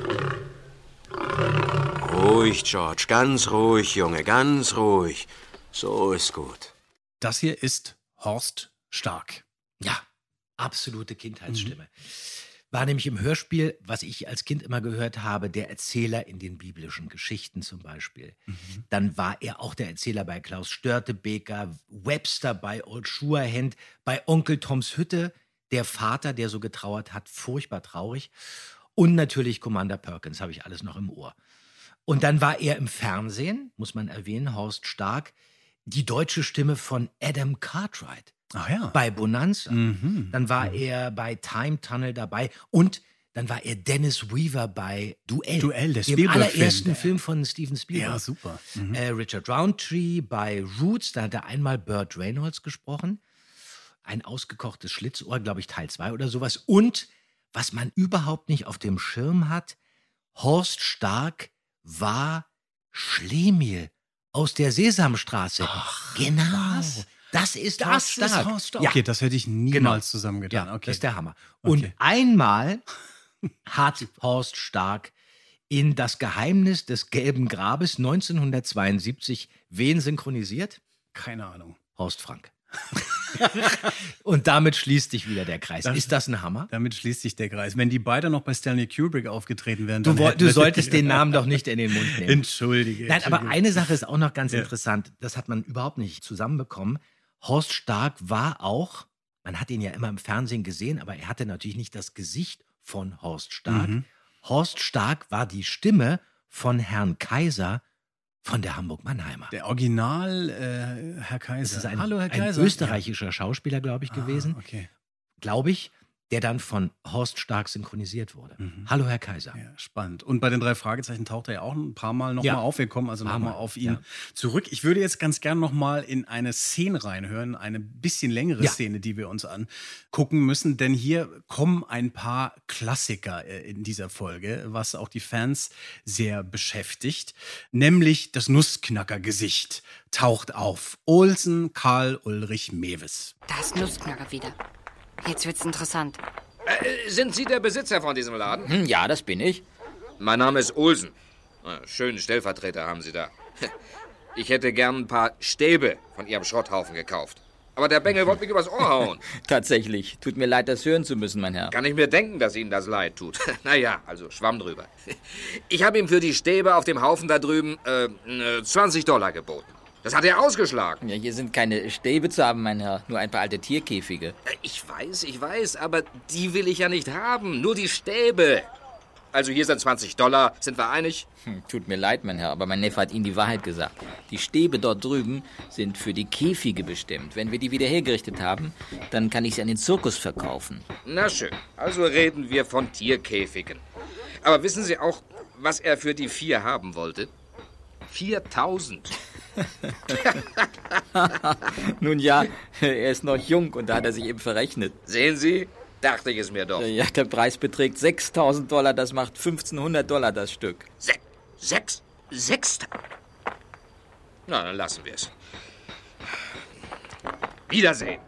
N: Ruhig, George, ganz ruhig, Junge, ganz ruhig. So ist gut.
A: Das hier ist Horst Stark.
B: Ja, absolute Kindheitsstimme. War nämlich im Hörspiel, was ich als Kind immer gehört habe, der Erzähler in den biblischen Geschichten zum Beispiel. Dann war er auch der Erzähler bei Klaus Störtebeker, Webster bei Old Schuerhand, bei Onkel Toms Hütte, der Vater, der so getrauert hat, furchtbar traurig. Und natürlich Commander Perkins, habe ich alles noch im Ohr. Und dann war er im Fernsehen, muss man erwähnen, Horst Stark, die deutsche Stimme von Adam Cartwright.
A: Ach ja.
B: Bei Bonanza.
A: Mhm.
B: Dann war er bei Time Tunnel dabei und dann war er Dennis Weaver bei Duell.
A: Duell, der
B: dem
A: Spielberg-Film.
B: allerersten Film von Steven Spielberg.
A: Ja, super. Mhm.
B: Äh, Richard Roundtree bei Roots, da hat er einmal Burt Reynolds gesprochen. Ein ausgekochtes Schlitzohr, glaube ich, Teil 2 oder sowas. Und was man überhaupt nicht auf dem Schirm hat, Horst Stark war Schlemiel aus der Sesamstraße. genau. Das ist
A: Das
B: Horst
A: ist. Horst Stark. Okay, das hätte ich niemals
B: Genau.
A: zusammengetan.
B: Ja,
A: Okay.
B: Das ist der Hammer. Und einmal hat Horst Stark in Das Geheimnis des Gelben Grabes 1972 wen synchronisiert?
A: Keine Ahnung.
B: Horst Frank. Und damit schließt sich wieder der Kreis.
A: Das-
B: ist das ein Hammer?
A: Damit schließt sich der Kreis. Wenn die beide noch bei Stanley Kubrick aufgetreten wären,
B: Du,
A: dann
B: du
A: wir-
B: solltest den Namen doch nicht in den Mund nehmen.
A: Entschuldige.
B: Nein, aber eine Sache ist auch noch ganz
A: Ja.
B: interessant. Das hat man überhaupt nicht zusammenbekommen. Horst Stark war auch, man hat ihn ja immer im Fernsehen gesehen, aber er hatte natürlich nicht das Gesicht von Horst Stark.
A: Mhm.
B: Horst Stark war die Stimme von Herrn Kaiser von der Hamburg-Mannheimer.
A: Der Original äh, Herr Kaiser.
B: Das ist ein,
A: Hallo, Herr
B: ein
A: Kaiser.
B: österreichischer Schauspieler, glaube ich,
A: Ah,
B: gewesen.
A: okay.
B: Glaube ich, der dann von Horst Stark synchronisiert wurde. Hallo, Herr Kaiser.
A: Mhm. Ja, spannend. Und bei den drei Fragezeichen taucht er ja auch ein paar Mal nochmal
B: Ja.
A: auf. Wir kommen also nochmal
B: Mal,
A: auf ihn
B: ja.
A: zurück. Ich würde jetzt ganz gern nochmal in eine Szene reinhören, eine bisschen längere
B: Ja.
A: Szene, die wir uns angucken müssen, denn hier kommen ein paar Klassiker äh, in dieser Folge, was auch die Fans sehr beschäftigt, nämlich das Nussknackergesicht taucht auf. Olsen Karl Ulrich Mewes.
J: Da ist Nussknacker wieder. Jetzt wird's interessant.
O: Äh, sind Sie der Besitzer von diesem Laden?
P: Hm, ja, das bin ich.
O: Mein Name ist Olsen. Ah, Schönen Stellvertreter haben Sie da. Ich hätte gern ein paar Stäbe von Ihrem Schrotthaufen gekauft. Aber der Bengel wollte mich übers Ohr hauen.
P: Tatsächlich. Tut mir leid, das hören zu müssen, mein Herr.
O: Kann ich mir denken, dass Ihnen das leid tut. naja, also schwamm drüber. Ich habe ihm für die Stäbe auf dem Haufen da drüben äh, äh, 20 Dollar geboten. Das hat er ausgeschlagen.
P: Ja, hier sind keine Stäbe zu haben, mein Herr. Nur ein paar alte Tierkäfige.
O: Äh, Ich weiß, ich weiß, aber die will ich ja nicht haben. Nur die Stäbe. Also hier sind 20 Dollar. Sind wir einig?
P: Hm, tut mir leid, mein Herr, aber mein Neffe hat Ihnen die Wahrheit gesagt. Die Stäbe dort drüben sind für die Käfige bestimmt. Wenn wir die wieder hergerichtet haben, dann kann ich sie an den Zirkus verkaufen.
O: Na schön. Also reden wir von Tierkäfigen. Aber wissen Sie auch, was er für die vier haben wollte? 4000.
P: Nun ja, er ist noch jung und da hat er sich eben verrechnet.
O: Sehen Sie? Dachte ich es mir doch.
P: Ja, der Preis beträgt 6000 Dollar, das macht 1500 Dollar das Stück.
O: Se sechs? Sechs? Na, dann lassen wir es. Wiedersehen.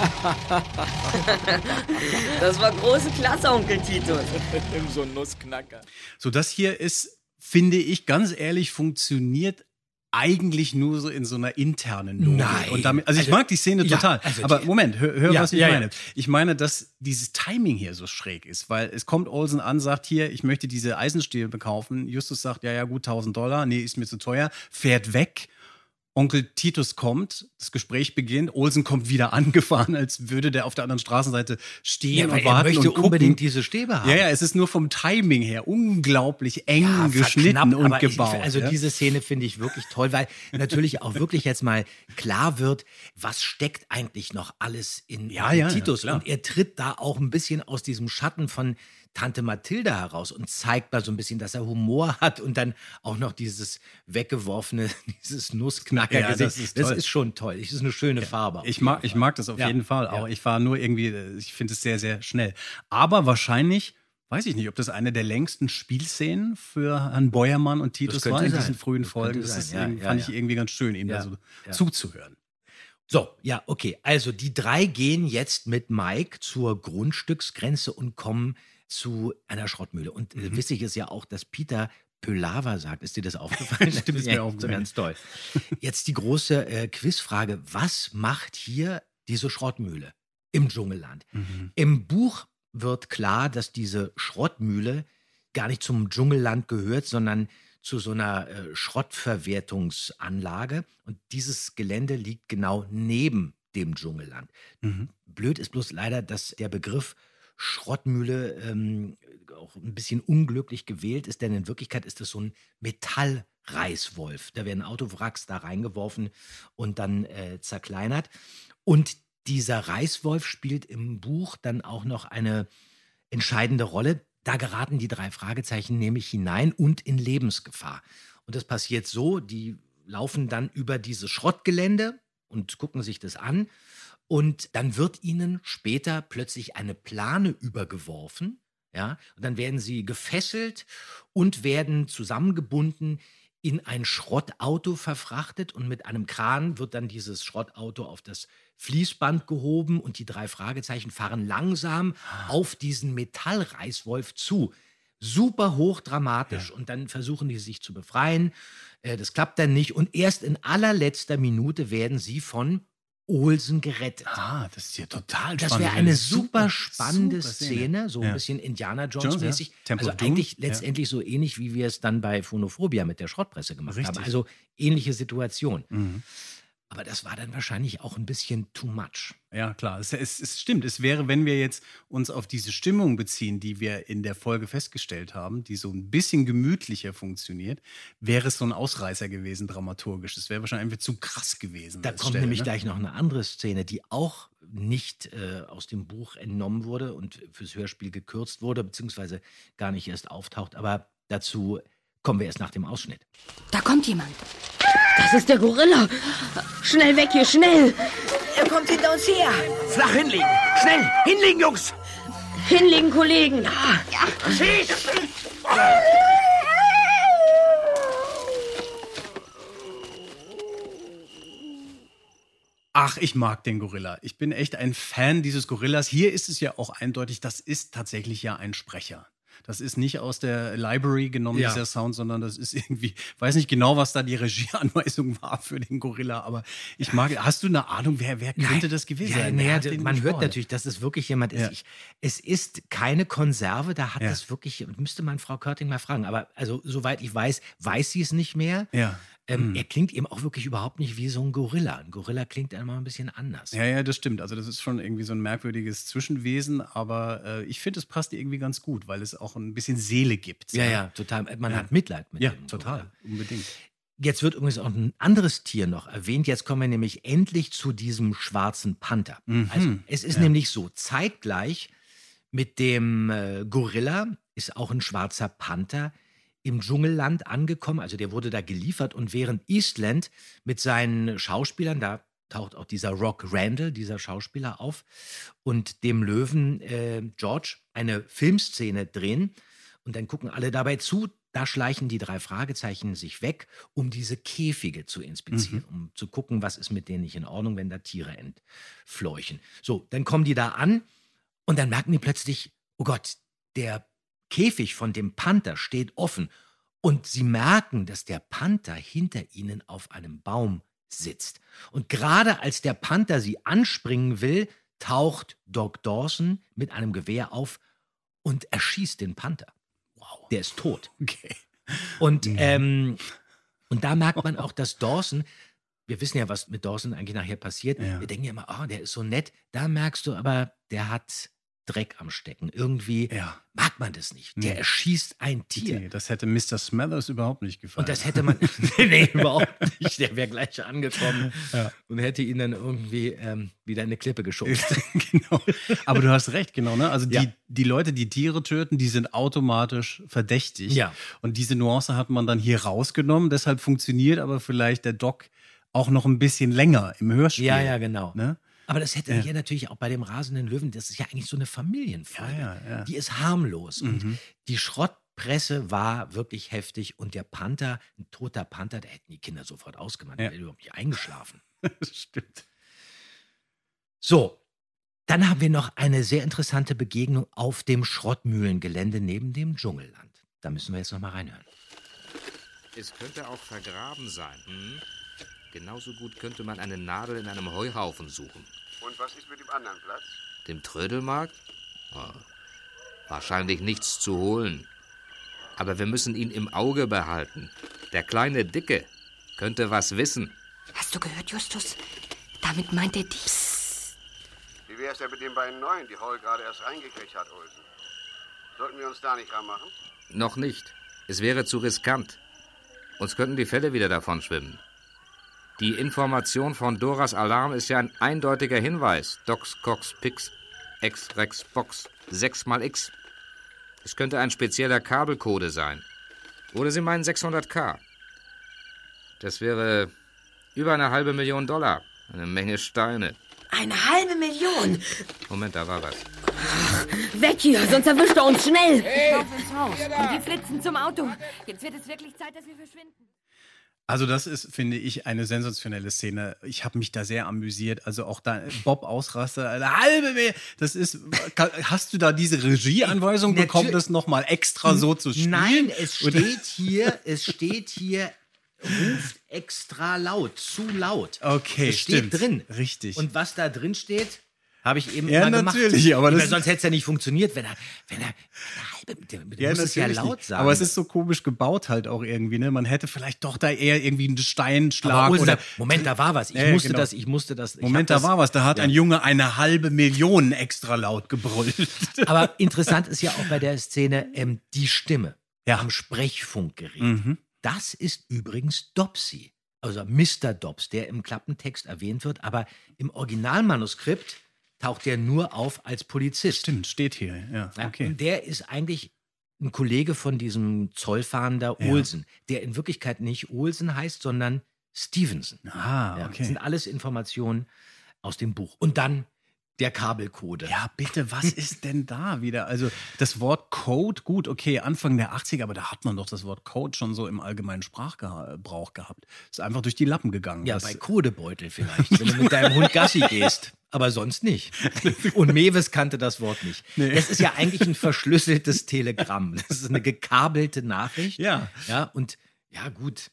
M: Das war große Klasse, Onkel Titus.
P: so ein Nussknacker.
A: So, das hier ist, finde ich, ganz ehrlich, funktioniert eigentlich nur so in so einer internen Logik.
B: Nein.
A: Und damit, also ich
B: Also,
A: mag die Szene
B: ja,
A: total.
B: also
A: aber
B: die-
A: Moment, hör, hör
B: Ja,
A: was ich
B: ja, ja.
A: meine. Ich meine, dass dieses Timing hier so schräg ist, weil es kommt Olsen an, sagt hier, ich möchte diese Eisenstäbe kaufen. Justus sagt, ja, ja, gut, 1000 Dollar. Nee, ist mir zu teuer. Fährt weg. Onkel Titus kommt, das Gespräch beginnt, Olsen kommt wieder angefahren, als würde der auf der anderen Straßenseite stehen
B: Ja,
A: und
B: weil er
A: warten
B: möchte
A: und
B: unbedingt diese Stäbe haben.
A: Ja, ja, es ist nur vom Timing her unglaublich eng
B: Ja,
A: geschnitten und
B: aber ich-
A: gebaut.
B: also
A: ja?
B: diese Szene finde ich wirklich toll, weil natürlich auch wirklich jetzt mal klar wird, was steckt eigentlich noch alles in
A: Ja,
B: Titus. und er tritt da auch ein bisschen aus diesem Schatten von Tante Mathilda heraus und zeigt mal so ein bisschen, dass er Humor hat und dann auch noch dieses weggeworfene, dieses Nussknacker.
A: Ja, das ist
B: das ist schon toll. Das ist eine schöne Farbe.
A: Ich mag, ich mag das auf
B: Ja,
A: jeden Fall
B: ja.
A: auch. Ich war nur irgendwie, äh, ich finde es sehr, sehr schnell. Aber wahrscheinlich, weiß ich nicht, ob das eine der längsten Spielszenen für Herrn Beuermann und Titus war in
B: sein.
A: diesen frühen
B: Das
A: Folgen. Das ist,
B: Ja, ja,
A: fand
B: ja.
A: ich irgendwie ganz schön, ihm
B: Ja,
A: da so
B: ja.
A: zuzuhören.
B: So, ja, okay. Also die drei gehen jetzt mit Mike zur Grundstücksgrenze und kommen zu einer Schrottmühle. Und
A: Mhm.
B: äh, witzig ist ja auch, dass Peter Pölava sagt. Ist dir das aufgefallen?
A: Stimmt, ist
B: ja,
A: mir aufgefallen.
B: So ganz toll. Jetzt die große äh, Quizfrage. Was macht hier diese Schrottmühle im Dschungelland?
A: Mhm.
B: Im Buch wird klar, dass diese Schrottmühle gar nicht zum Dschungelland gehört, sondern zu so einer äh, Schrottverwertungsanlage. Und dieses Gelände liegt genau neben dem Dschungelland.
A: Mhm.
B: Blöd ist bloß leider, dass der Begriff Schrottmühle ähm, auch ein bisschen unglücklich gewählt ist, denn in Wirklichkeit ist es so ein Metallreißwolf. Da werden Autowracks da reingeworfen und dann äh, zerkleinert. Und dieser Reißwolf spielt im Buch dann auch noch eine entscheidende Rolle. Da geraten die drei Fragezeichen nämlich hinein und in Lebensgefahr. Und das passiert so, die laufen dann über dieses Schrottgelände und gucken sich das an. Und dann wird ihnen später plötzlich eine Plane übergeworfen, Ja, und dann werden sie gefesselt und werden zusammengebunden in ein Schrottauto verfrachtet und mit einem Kran wird dann dieses Schrottauto auf das Fließband gehoben und die drei Fragezeichen fahren langsam auf diesen Metallreißwolf zu. Super hochdramatisch und dann versuchen die sich zu befreien. Äh, Das klappt dann nicht und erst in allerletzter Minute werden sie von Olsen gerettet.
A: Ah, das ist ja total
B: Das
A: spannend.
B: wäre eine super spannende
A: super
B: Szene, so ein
A: Ja.
B: bisschen Indiana
A: Jones,
B: Jones-mäßig.
A: ja.
B: Also
A: Doom,
B: eigentlich
A: ja.
B: letztendlich so ähnlich, wie wir es dann bei Phonophobia mit der Schrottpresse gemacht haben.
A: Richtig.
B: Also ähnliche Situation.
A: Mhm.
B: Aber das war dann wahrscheinlich auch ein bisschen too much.
A: Ja, klar. Es, es, es stimmt. Es wäre, wenn wir jetzt uns auf diese Stimmung beziehen, die wir in der Folge festgestellt haben, die so ein bisschen gemütlicher funktioniert, wäre es so ein Ausreißer gewesen, dramaturgisch. Es wäre wahrscheinlich einfach zu krass gewesen.
B: Da kommt
A: Stelle,
B: nämlich
A: ne?
B: gleich noch eine andere Szene, die auch nicht äh, aus dem Buch entnommen wurde und fürs Hörspiel gekürzt wurde, beziehungsweise gar nicht erst auftaucht. Aber dazu kommen wir erst nach dem Ausschnitt.
M: Da kommt jemand. Das ist der Gorilla. Schnell weg hier, schnell.
F: Er kommt hinter uns her. Flach hinlegen. Schnell, hinlegen, Jungs.
M: Hinlegen, Kollegen.
F: Ja. Schieß.
A: Ach, ich mag den Gorilla. Ich bin echt ein Fan dieses Gorillas. Hier ist es ja auch eindeutig, das ist tatsächlich ja ein Sprecher. Das ist nicht aus der Library genommen,
B: Ja.
A: dieser Sound, sondern das ist irgendwie, weiß nicht genau, was da die Regieanweisung war für den Gorilla, aber ich mag, hast du eine Ahnung, wer, wer könnte das gewesen
B: ja,
A: sein?
B: naja, man hört
A: gesprochen?
B: natürlich, dass es wirklich jemand ist.
A: Ja.
B: Ich, es ist keine Konserve, da hat
A: Ja.
B: es wirklich, müsste man Frau Körting mal fragen. Aber also, soweit ich weiß, weiß sie es nicht mehr.
A: Ja.
B: Ähm,
A: Hm.
B: Er klingt eben auch wirklich überhaupt nicht wie so ein Gorilla. Ein Gorilla klingt einmal ein bisschen anders.
A: Ja, ja, das stimmt. Also das ist schon irgendwie so ein merkwürdiges Zwischenwesen, aber äh, ich finde, es passt irgendwie ganz gut, weil es auch ein bisschen Seele gibt.
B: Ja, ja, total. Man
A: Ja.
B: hat Mitleid mit
A: Ja,
B: dem
A: total.
B: Gorilla.
A: Unbedingt.
B: Jetzt wird übrigens auch ein anderes Tier noch erwähnt. Jetzt kommen wir nämlich endlich zu diesem schwarzen Panther.
A: Mhm.
B: Also es ist
A: Ja.
B: nämlich so, zeitgleich mit dem äh, Gorilla ist auch ein schwarzer Panther im Dschungelland angekommen. Also der wurde da geliefert und während Eastland mit seinen Schauspielern, da taucht auch dieser Rock Randall, dieser Schauspieler auf, und dem Löwen äh, George eine Filmszene drehen. Und dann gucken alle dabei zu. Da schleichen die drei Fragezeichen sich weg, um diese Käfige zu inspizieren, um zu gucken, was ist mit denen nicht in Ordnung, wenn da Tiere entfleuchen. So, dann kommen die da an und dann merken die plötzlich, oh Gott, der Käfig von dem Panther steht offen. Und sie merken, dass der Panther hinter ihnen auf einem Baum sitzt. Und gerade als der Panther sie anspringen will, taucht Doc Dawson mit einem Gewehr auf und erschießt den Panther. Wow. Der ist tot.
A: Okay.
B: Und, ähm, und da merkt man auch, dass Dawson, wir wissen ja, was mit Dawson eigentlich nachher passiert. Wir denken ja immer, oh, der ist so nett. Da merkst du aber, der hat Dreck am Stecken. Irgendwie mag man das nicht. Der
A: Nee.
B: erschießt ein Tier.
A: Nee, das hätte Mr. Smathers überhaupt nicht gefallen.
B: Und das hätte man. nee, nee, überhaupt nicht. Der wäre gleich angekommen
A: Ja.
B: und hätte ihn dann irgendwie ähm, wieder in eine Klippe geschubst.
A: genau. Aber du hast recht, genau. Ne? Also die,
B: Ja.
A: die Leute, die Tiere töten, die sind automatisch verdächtig.
B: Ja.
A: Und diese Nuance hat man dann hier rausgenommen. Deshalb funktioniert aber vielleicht der Doc auch noch ein bisschen länger im Hörspiel.
B: Ja, ja, genau.
A: Ne?
B: Aber das hätte
A: Ja.
B: hier natürlich auch bei dem rasenden Löwen, das ist ja eigentlich so eine Familienfolge.
A: Ja, ja, ja.
B: Die ist harmlos. Und
A: Mhm.
B: die Schrottpresse war wirklich heftig. Und der Panther, ein toter Panther, da hätten die Kinder sofort ausgemacht.
A: Ja.
B: Der wäre überhaupt nicht eingeschlafen.
A: Das stimmt.
B: So, dann haben wir noch eine sehr interessante Begegnung auf dem Schrottmühlengelände neben dem Dschungelland. Da müssen wir jetzt noch mal reinhören.
O: Es könnte auch vergraben sein. Hm? Genauso gut könnte man eine Nadel in einem Heuhaufen suchen.
Q: Und was ist mit dem anderen Platz?
O: Dem Trödelmarkt? Oh, wahrscheinlich nichts zu holen. Aber wir müssen ihn im Auge behalten. Der kleine Dicke könnte was wissen.
M: Hast du gehört, Justus? Damit meint er die.
Q: Wie wär's denn mit den beiden Neuen, die Hall gerade erst reingekriegt hat, Olsen? Sollten wir uns da nicht ranmachen?
O: Noch nicht. Es wäre zu riskant. Uns könnten die Fälle wieder davon schwimmen. Die Information von Doras Alarm ist ja ein eindeutiger Hinweis. Dox, Cox, Pix, X, Rex, Box, 6 mal X. Es könnte ein spezieller Kabelcode sein. Oder Sie meinen 600k. Das wäre über eine halbe Million Dollar. Eine Menge Steine.
M: Eine halbe Million.
O: Moment, da war was.
M: Weg hier, sonst erwischt er uns schnell.
R: Ich laufe ins Haus. Und wir flitzen zum Auto. Jetzt wird es wirklich Zeit, dass wir verschwinden.
A: Also das ist, finde ich, eine sensationelle Szene. Ich habe mich da sehr amüsiert. Also auch da Bob Ausraster, eine halbe Mehl. Das ist, hast du da diese Regieanweisung bekommen, das nochmal extra so zu spielen?
B: Nein, es steht hier, es steht hier, ruft extra laut, zu laut.
A: Okay,
B: es steht
A: stimmt.
B: drin.
A: Richtig.
B: Und was da drin steht, habe ich eben
A: Ja,
B: mal gemacht.
A: natürlich, aber das-
B: sonst hätte es ja nicht funktioniert, wenn er, wenn er, halbe, der, der muss es ja laut
A: nicht.
B: sagen.
A: Aber es ist so komisch gebaut halt auch irgendwie. Ne? Man hätte vielleicht doch da eher irgendwie einen Steinschlag
B: Aber Olsen
A: oder
B: Moment, da war was. Ich
A: Ja,
B: musste
A: genau.
B: das, ich musste das. ich
A: Moment, da
B: das-
A: war was. Da hat
B: Ja.
A: ein Junge eine halbe Million extra laut gebrüllt.
B: Aber interessant ist ja auch bei der Szene ähm, die Stimme am Sprechfunkgerät.
A: Mhm.
B: Das ist übrigens Dopsy, also Mr. Dobbs, der im Klappentext erwähnt wird, aber im Originalmanuskript taucht der nur auf als Polizist.
A: Stimmt, steht hier, ja. okay.
B: Und der ist eigentlich ein Kollege von diesem Zollfahnder
A: Ja.
B: Olsen, der in Wirklichkeit nicht Olsen heißt, sondern Stevenson.
A: Ah,
B: Ja,
A: okay.
B: Das sind alles Informationen aus dem Buch. Und dann der Kabelcode.
A: Ja, bitte, was ist denn da wieder? Also das Wort Code, gut, okay, Anfang der 80er, aber da hat man doch das Wort Code schon so im allgemeinen Sprachgebrauch gehabt. Ist einfach durch die Lappen gegangen.
B: Ja, bei Kodebeutel vielleicht, wenn du mit deinem Hund Gassi gehst. Aber sonst nicht. Und Mewes kannte das Wort nicht.
A: Nee.
B: Das ist ja eigentlich ein verschlüsseltes Telegramm. Das ist eine gekabelte Nachricht.
A: Ja.
B: Ja, und ja, gut.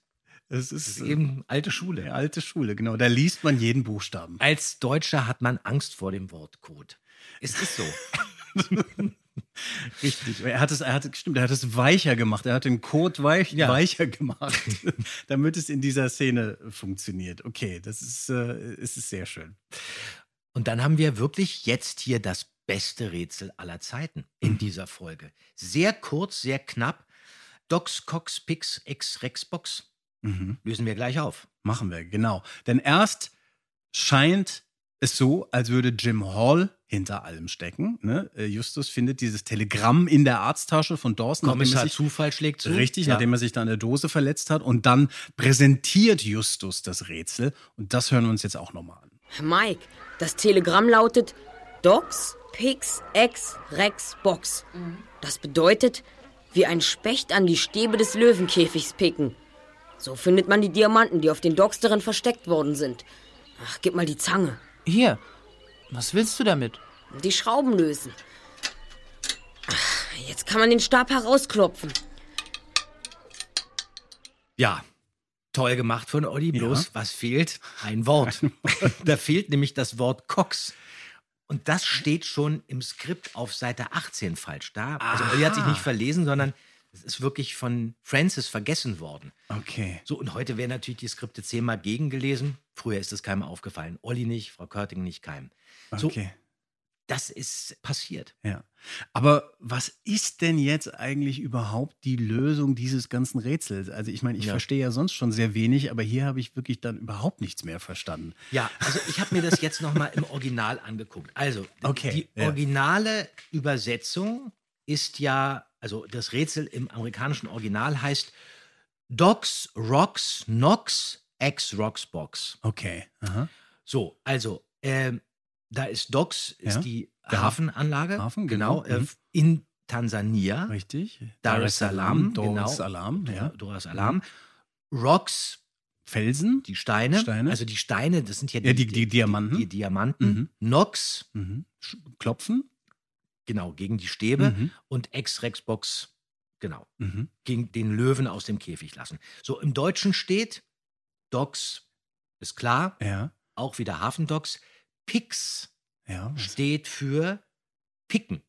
A: Es ist,
B: ist eben alte Schule.
A: Alte Schule, genau. Da liest man jeden Buchstaben.
B: Als Deutscher hat man Angst vor dem Wort Code. Es ist so.
A: Richtig. Er hat es, er hat, stimmt, er hat es weicher gemacht. Er hat den Code weich,
B: Ja.
A: weicher gemacht, damit es in dieser Szene funktioniert. Okay, das ist, äh, es ist sehr schön.
B: Und dann haben wir wirklich jetzt hier das beste Rätsel aller Zeiten in dieser Folge. Sehr kurz, sehr knapp. Docs, Cox, Pix, Ex, Rex, Box.
A: Mhm.
B: Lösen wir gleich auf.
A: Machen wir, genau. Denn erst scheint es so, als würde Jim Hall hinter allem stecken. Ne? Äh, Justus findet dieses Telegramm in der Arzttasche von Dawson. nachdem er
B: Kommissar
A: sich-
B: Zufall schlägt zu.
A: Richtig,
B: Ja.
A: nachdem er sich da an der Dose verletzt hat. Und dann präsentiert Justus das Rätsel. Und das hören wir uns jetzt auch nochmal an.
M: Mike, das Telegramm lautet Docs, Pix, Ex, Rex, Box. Das bedeutet, wie ein Specht an die Stäbe des Löwenkäfigs picken. So findet man die Diamanten, die auf den Docks darin versteckt worden sind. Ach, gib mal die Zange.
L: Hier, was willst du damit?
M: Die Schrauben lösen. Ach, Jetzt kann man den Stab herausklopfen.
B: Ja, toll gemacht von Olli. Bloß,
A: Ja.
B: was fehlt? Ein Wort. da fehlt nämlich das Wort Cox. Und das steht schon im Skript auf Seite 18 falsch da. Also Olli hat sich nicht verlesen, sondern es ist wirklich von Francis vergessen worden.
A: Okay.
B: So, und heute werden natürlich die Skripte zehnmal gegengelesen. Früher ist es keinem aufgefallen. Olli nicht, Frau Körting nicht, keinem. So,
A: Okay.
B: das ist passiert.
A: Ja. Aber was ist denn jetzt eigentlich überhaupt die Lösung dieses ganzen Rätsels? Also ich meine, ich
B: Ja.
A: verstehe ja sonst schon sehr wenig, aber hier habe ich wirklich dann überhaupt nichts mehr verstanden.
B: Ja, also ich habe mir das jetzt nochmal im Original angeguckt. Also,
A: Okay,
B: die
A: ja.
B: originale Übersetzung ist ja, also das Rätsel im amerikanischen Original heißt Docs, Rocks, Knox, X, Rocks, Box.
A: Okay. Aha.
B: So, also, ähm, da ist Docs, ist
A: Ja,
B: die Hafenanlage.
A: Hafen,
B: genau.
A: genau,
B: äh,
A: mhm.
B: in Tansania.
A: Richtig.
B: Dar es Salaam,
A: Dar
B: genau.
A: es Salaam, ja.
B: Dar es Salaam. Rocks,
A: Felsen.
B: die Steine.
A: Steine.
B: Also die Steine, das sind ja
A: Ja, die- die Diamanten.
B: Die Diamanten.
A: Mhm.
B: Nox,
A: Mhm. Klopfen.
B: Genau, gegen die Stäbe.
A: Mhm.
B: Und Ex-Rex-Box, genau,
A: Mhm.
B: gegen den Löwen aus dem Käfig lassen. So, im Deutschen steht Docs, ist klar,
A: Ja.
B: auch wieder Hafendocs. Pix
A: Ja.
B: steht für Picken.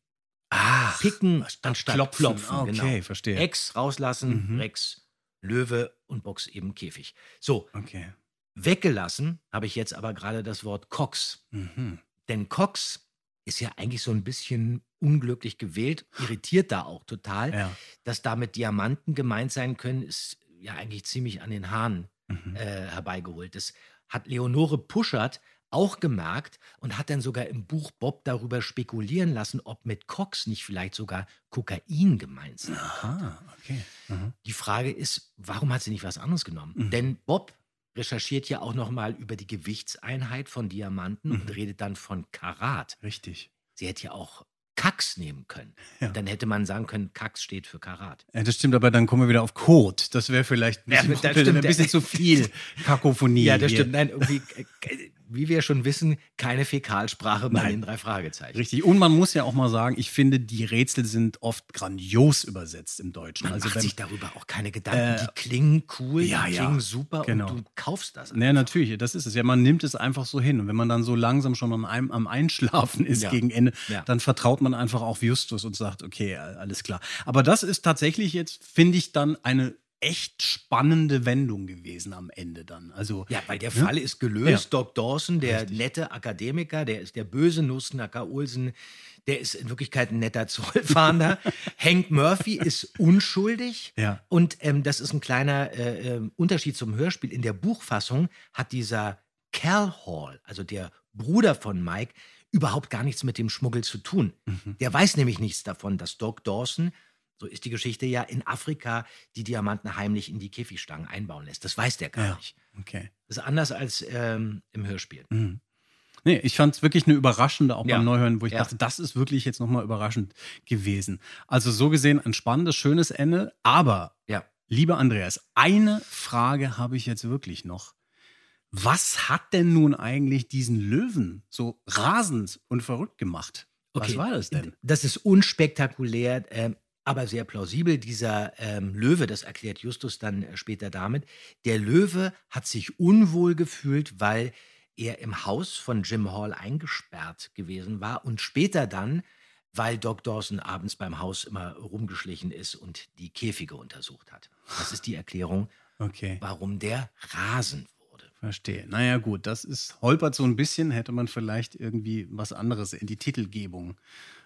A: Ah.
B: Picken anstatt
A: Klopfen.
B: Klopfen.
A: Okay,
B: genau.
A: verstehe.
B: Ex rauslassen,
A: Mhm.
B: Rex, Löwe und Box eben Käfig. So,
A: Okay.
B: weggelassen habe ich jetzt aber gerade das Wort Cox.
A: Mhm.
B: Denn Cox ist ja eigentlich so ein bisschen unglücklich gewählt, irritiert da auch total.
A: Ja.
B: Dass damit Diamanten gemeint sein können, ist ja eigentlich ziemlich an den Haaren
A: Mhm.
B: äh, herbeigeholt. Das hat Leonore Puschert auch gemerkt und hat dann sogar im Buch Bob darüber spekulieren lassen, ob mit Cox nicht vielleicht sogar Kokain gemeint sein
A: Aha, okay. Mhm.
B: die Frage ist, warum hat sie nicht was anderes genommen?
A: Mhm.
B: Denn Bob recherchiert ja auch noch mal über die Gewichtseinheit von Diamanten und
A: Mhm.
B: redet dann von Karat.
A: Richtig.
B: Sie hätte ja auch Kax nehmen können. Und dann hätte man sagen können, Kax steht für Karat.
A: Ja, das stimmt, aber dann kommen wir wieder auf Code. Das wäre vielleicht ein bisschen,
B: Ja, stimmt.
A: ein bisschen zu viel Kakophonie.
B: Ja, das
A: hier.
B: stimmt. Nein, irgendwie, äh, wie wir schon wissen, keine Fäkalsprache bei
A: Nein.
B: den drei Fragezeichen.
A: Richtig. Und man muss ja auch mal sagen, ich finde, die Rätsel sind oft grandios übersetzt im Deutschen.
B: Man
A: also
B: macht
A: wenn,
B: sich darüber auch keine Gedanken.
A: Äh,
B: die klingen cool,
A: ja,
B: die
A: ja.
B: klingen super
A: Genau.
B: und du kaufst das.
A: Ja, natürlich, das ist es. Ja, man nimmt es einfach so hin. Und wenn man dann so langsam schon am, am Einschlafen ist
B: Ja.
A: gegen Ende,
B: Ja.
A: dann vertraut man einfach auf Justus und sagt, okay, alles klar. Aber das ist tatsächlich jetzt, finde ich, dann eine echt spannende Wendung gewesen am Ende dann. Also,
B: Ja, weil der
A: ne?
B: Fall ist gelöst.
A: Ja.
B: Doc Dawson, der nette Akademiker, der ist der böse Nussnacker Olsen, der ist in Wirklichkeit ein netter Zollfahnder. Hank Murphy ist unschuldig.
A: Ja.
B: Und ähm, das ist ein kleiner äh, ähm, Unterschied zum Hörspiel. In der Buchfassung hat dieser Cal Hall, also der Bruder von Mike, überhaupt gar nichts mit dem Schmuggel zu tun.
A: Mhm.
B: Der weiß nämlich nichts davon, dass Doc Dawson, so ist die Geschichte ja, in Afrika die Diamanten heimlich in die Käfigstangen einbauen lässt. Das weiß der gar
A: Ja.
B: nicht.
A: Okay.
B: Das ist anders als ähm, im Hörspiel.
A: Mhm. Nee, ich fand es wirklich eine überraschende, auch
B: Ja.
A: beim Neuhören, wo ich
B: Ja.
A: dachte, das ist wirklich jetzt nochmal überraschend gewesen. Also so gesehen ein spannendes, schönes Ende. Aber,
B: ja.
A: lieber Andreas, eine Frage habe ich jetzt wirklich noch. Was hat denn nun eigentlich diesen Löwen so rasend und verrückt gemacht? Was war das denn?
B: Das ist unspektakulär, ähm, aber sehr plausibel. Dieser ähm, Löwe, das erklärt Justus dann äh, später damit, der Löwe hat sich unwohl gefühlt, weil er im Haus von Jim Hall eingesperrt gewesen war und später dann, weil Doc Dawson abends beim Haus immer rumgeschlichen ist und die Käfige untersucht hat. Das ist die Erklärung,
A: Okay.
B: warum der rasend
A: Verstehe. Naja, gut, das ist holpert so ein bisschen. Hätte man vielleicht irgendwie was anderes in die Titelgebung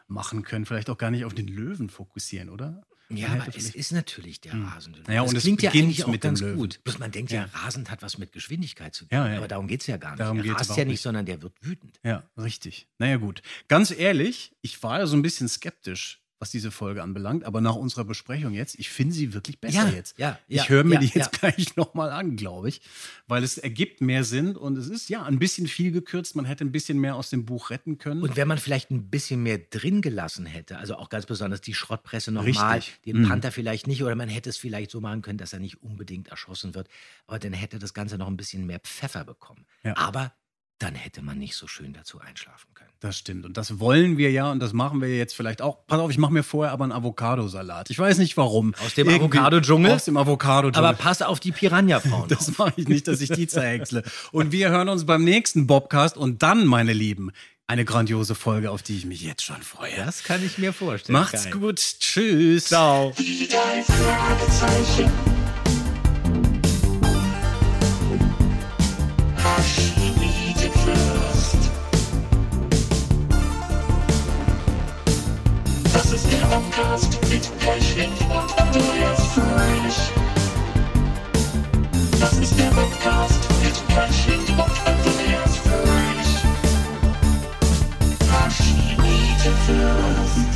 A: machen können. Vielleicht auch gar nicht auf den Löwen fokussieren, oder?
B: Ja, aber es ist natürlich der
A: Hm.
B: rasende.
A: Naja,
B: das
A: und es
B: klingt ja eigentlich auch ganz gut. Bloß man denkt ja,
A: Ja.
B: rasend hat was mit Geschwindigkeit zu tun.
A: Ja, ja.
B: Aber darum geht es ja gar nicht.
A: Darum
B: er rast ja nicht. sondern der wird wütend.
A: Ja, richtig. Naja, gut. Ganz ehrlich, ich war ja so ein bisschen skeptisch, was diese Folge anbelangt, aber nach unserer Besprechung jetzt, ich finde sie wirklich besser
B: Ja,
A: jetzt.
B: ja,
A: ich
B: ja,
A: höre mir
B: ja,
A: die jetzt
B: ja.
A: gleich nochmal an, glaube ich, weil es ergibt mehr Sinn und es ist ja ein bisschen viel gekürzt. Man hätte ein bisschen mehr aus dem Buch retten können.
B: Und wenn man vielleicht ein bisschen mehr drin gelassen hätte, also auch ganz besonders die Schrottpresse nochmal, den
A: Mhm.
B: Panther vielleicht nicht, oder man hätte es vielleicht so machen können, dass er nicht unbedingt erschossen wird, aber dann hätte das Ganze noch ein bisschen mehr Pfeffer bekommen. Aber dann hätte man nicht so schön dazu einschlafen können.
A: Das stimmt. Und das wollen wir ja und das machen wir jetzt vielleicht auch. Pass auf, ich mache mir vorher aber einen Avocadosalat. Ich weiß nicht warum.
B: Aus dem Avocado-Dschungel?
A: Aus dem Avocado-Dschungel.
B: Aber pass auf die Piranha-Frauen.
A: Das mache ich nicht, dass ich die zerhäcksle. Und wir hören uns beim nächsten Bobcast und dann, meine Lieben, eine grandiose Folge, auf die ich mich jetzt schon freue.
B: Das kann ich mir vorstellen.
A: Macht's
B: Geil.
A: gut. Tschüss.
B: Ciao.
G: Podcast mit Pechling und Andreas Fröhlich. Das ist der Podcast mit Pechling und Andreas Fröhlich. Archimedenfürst.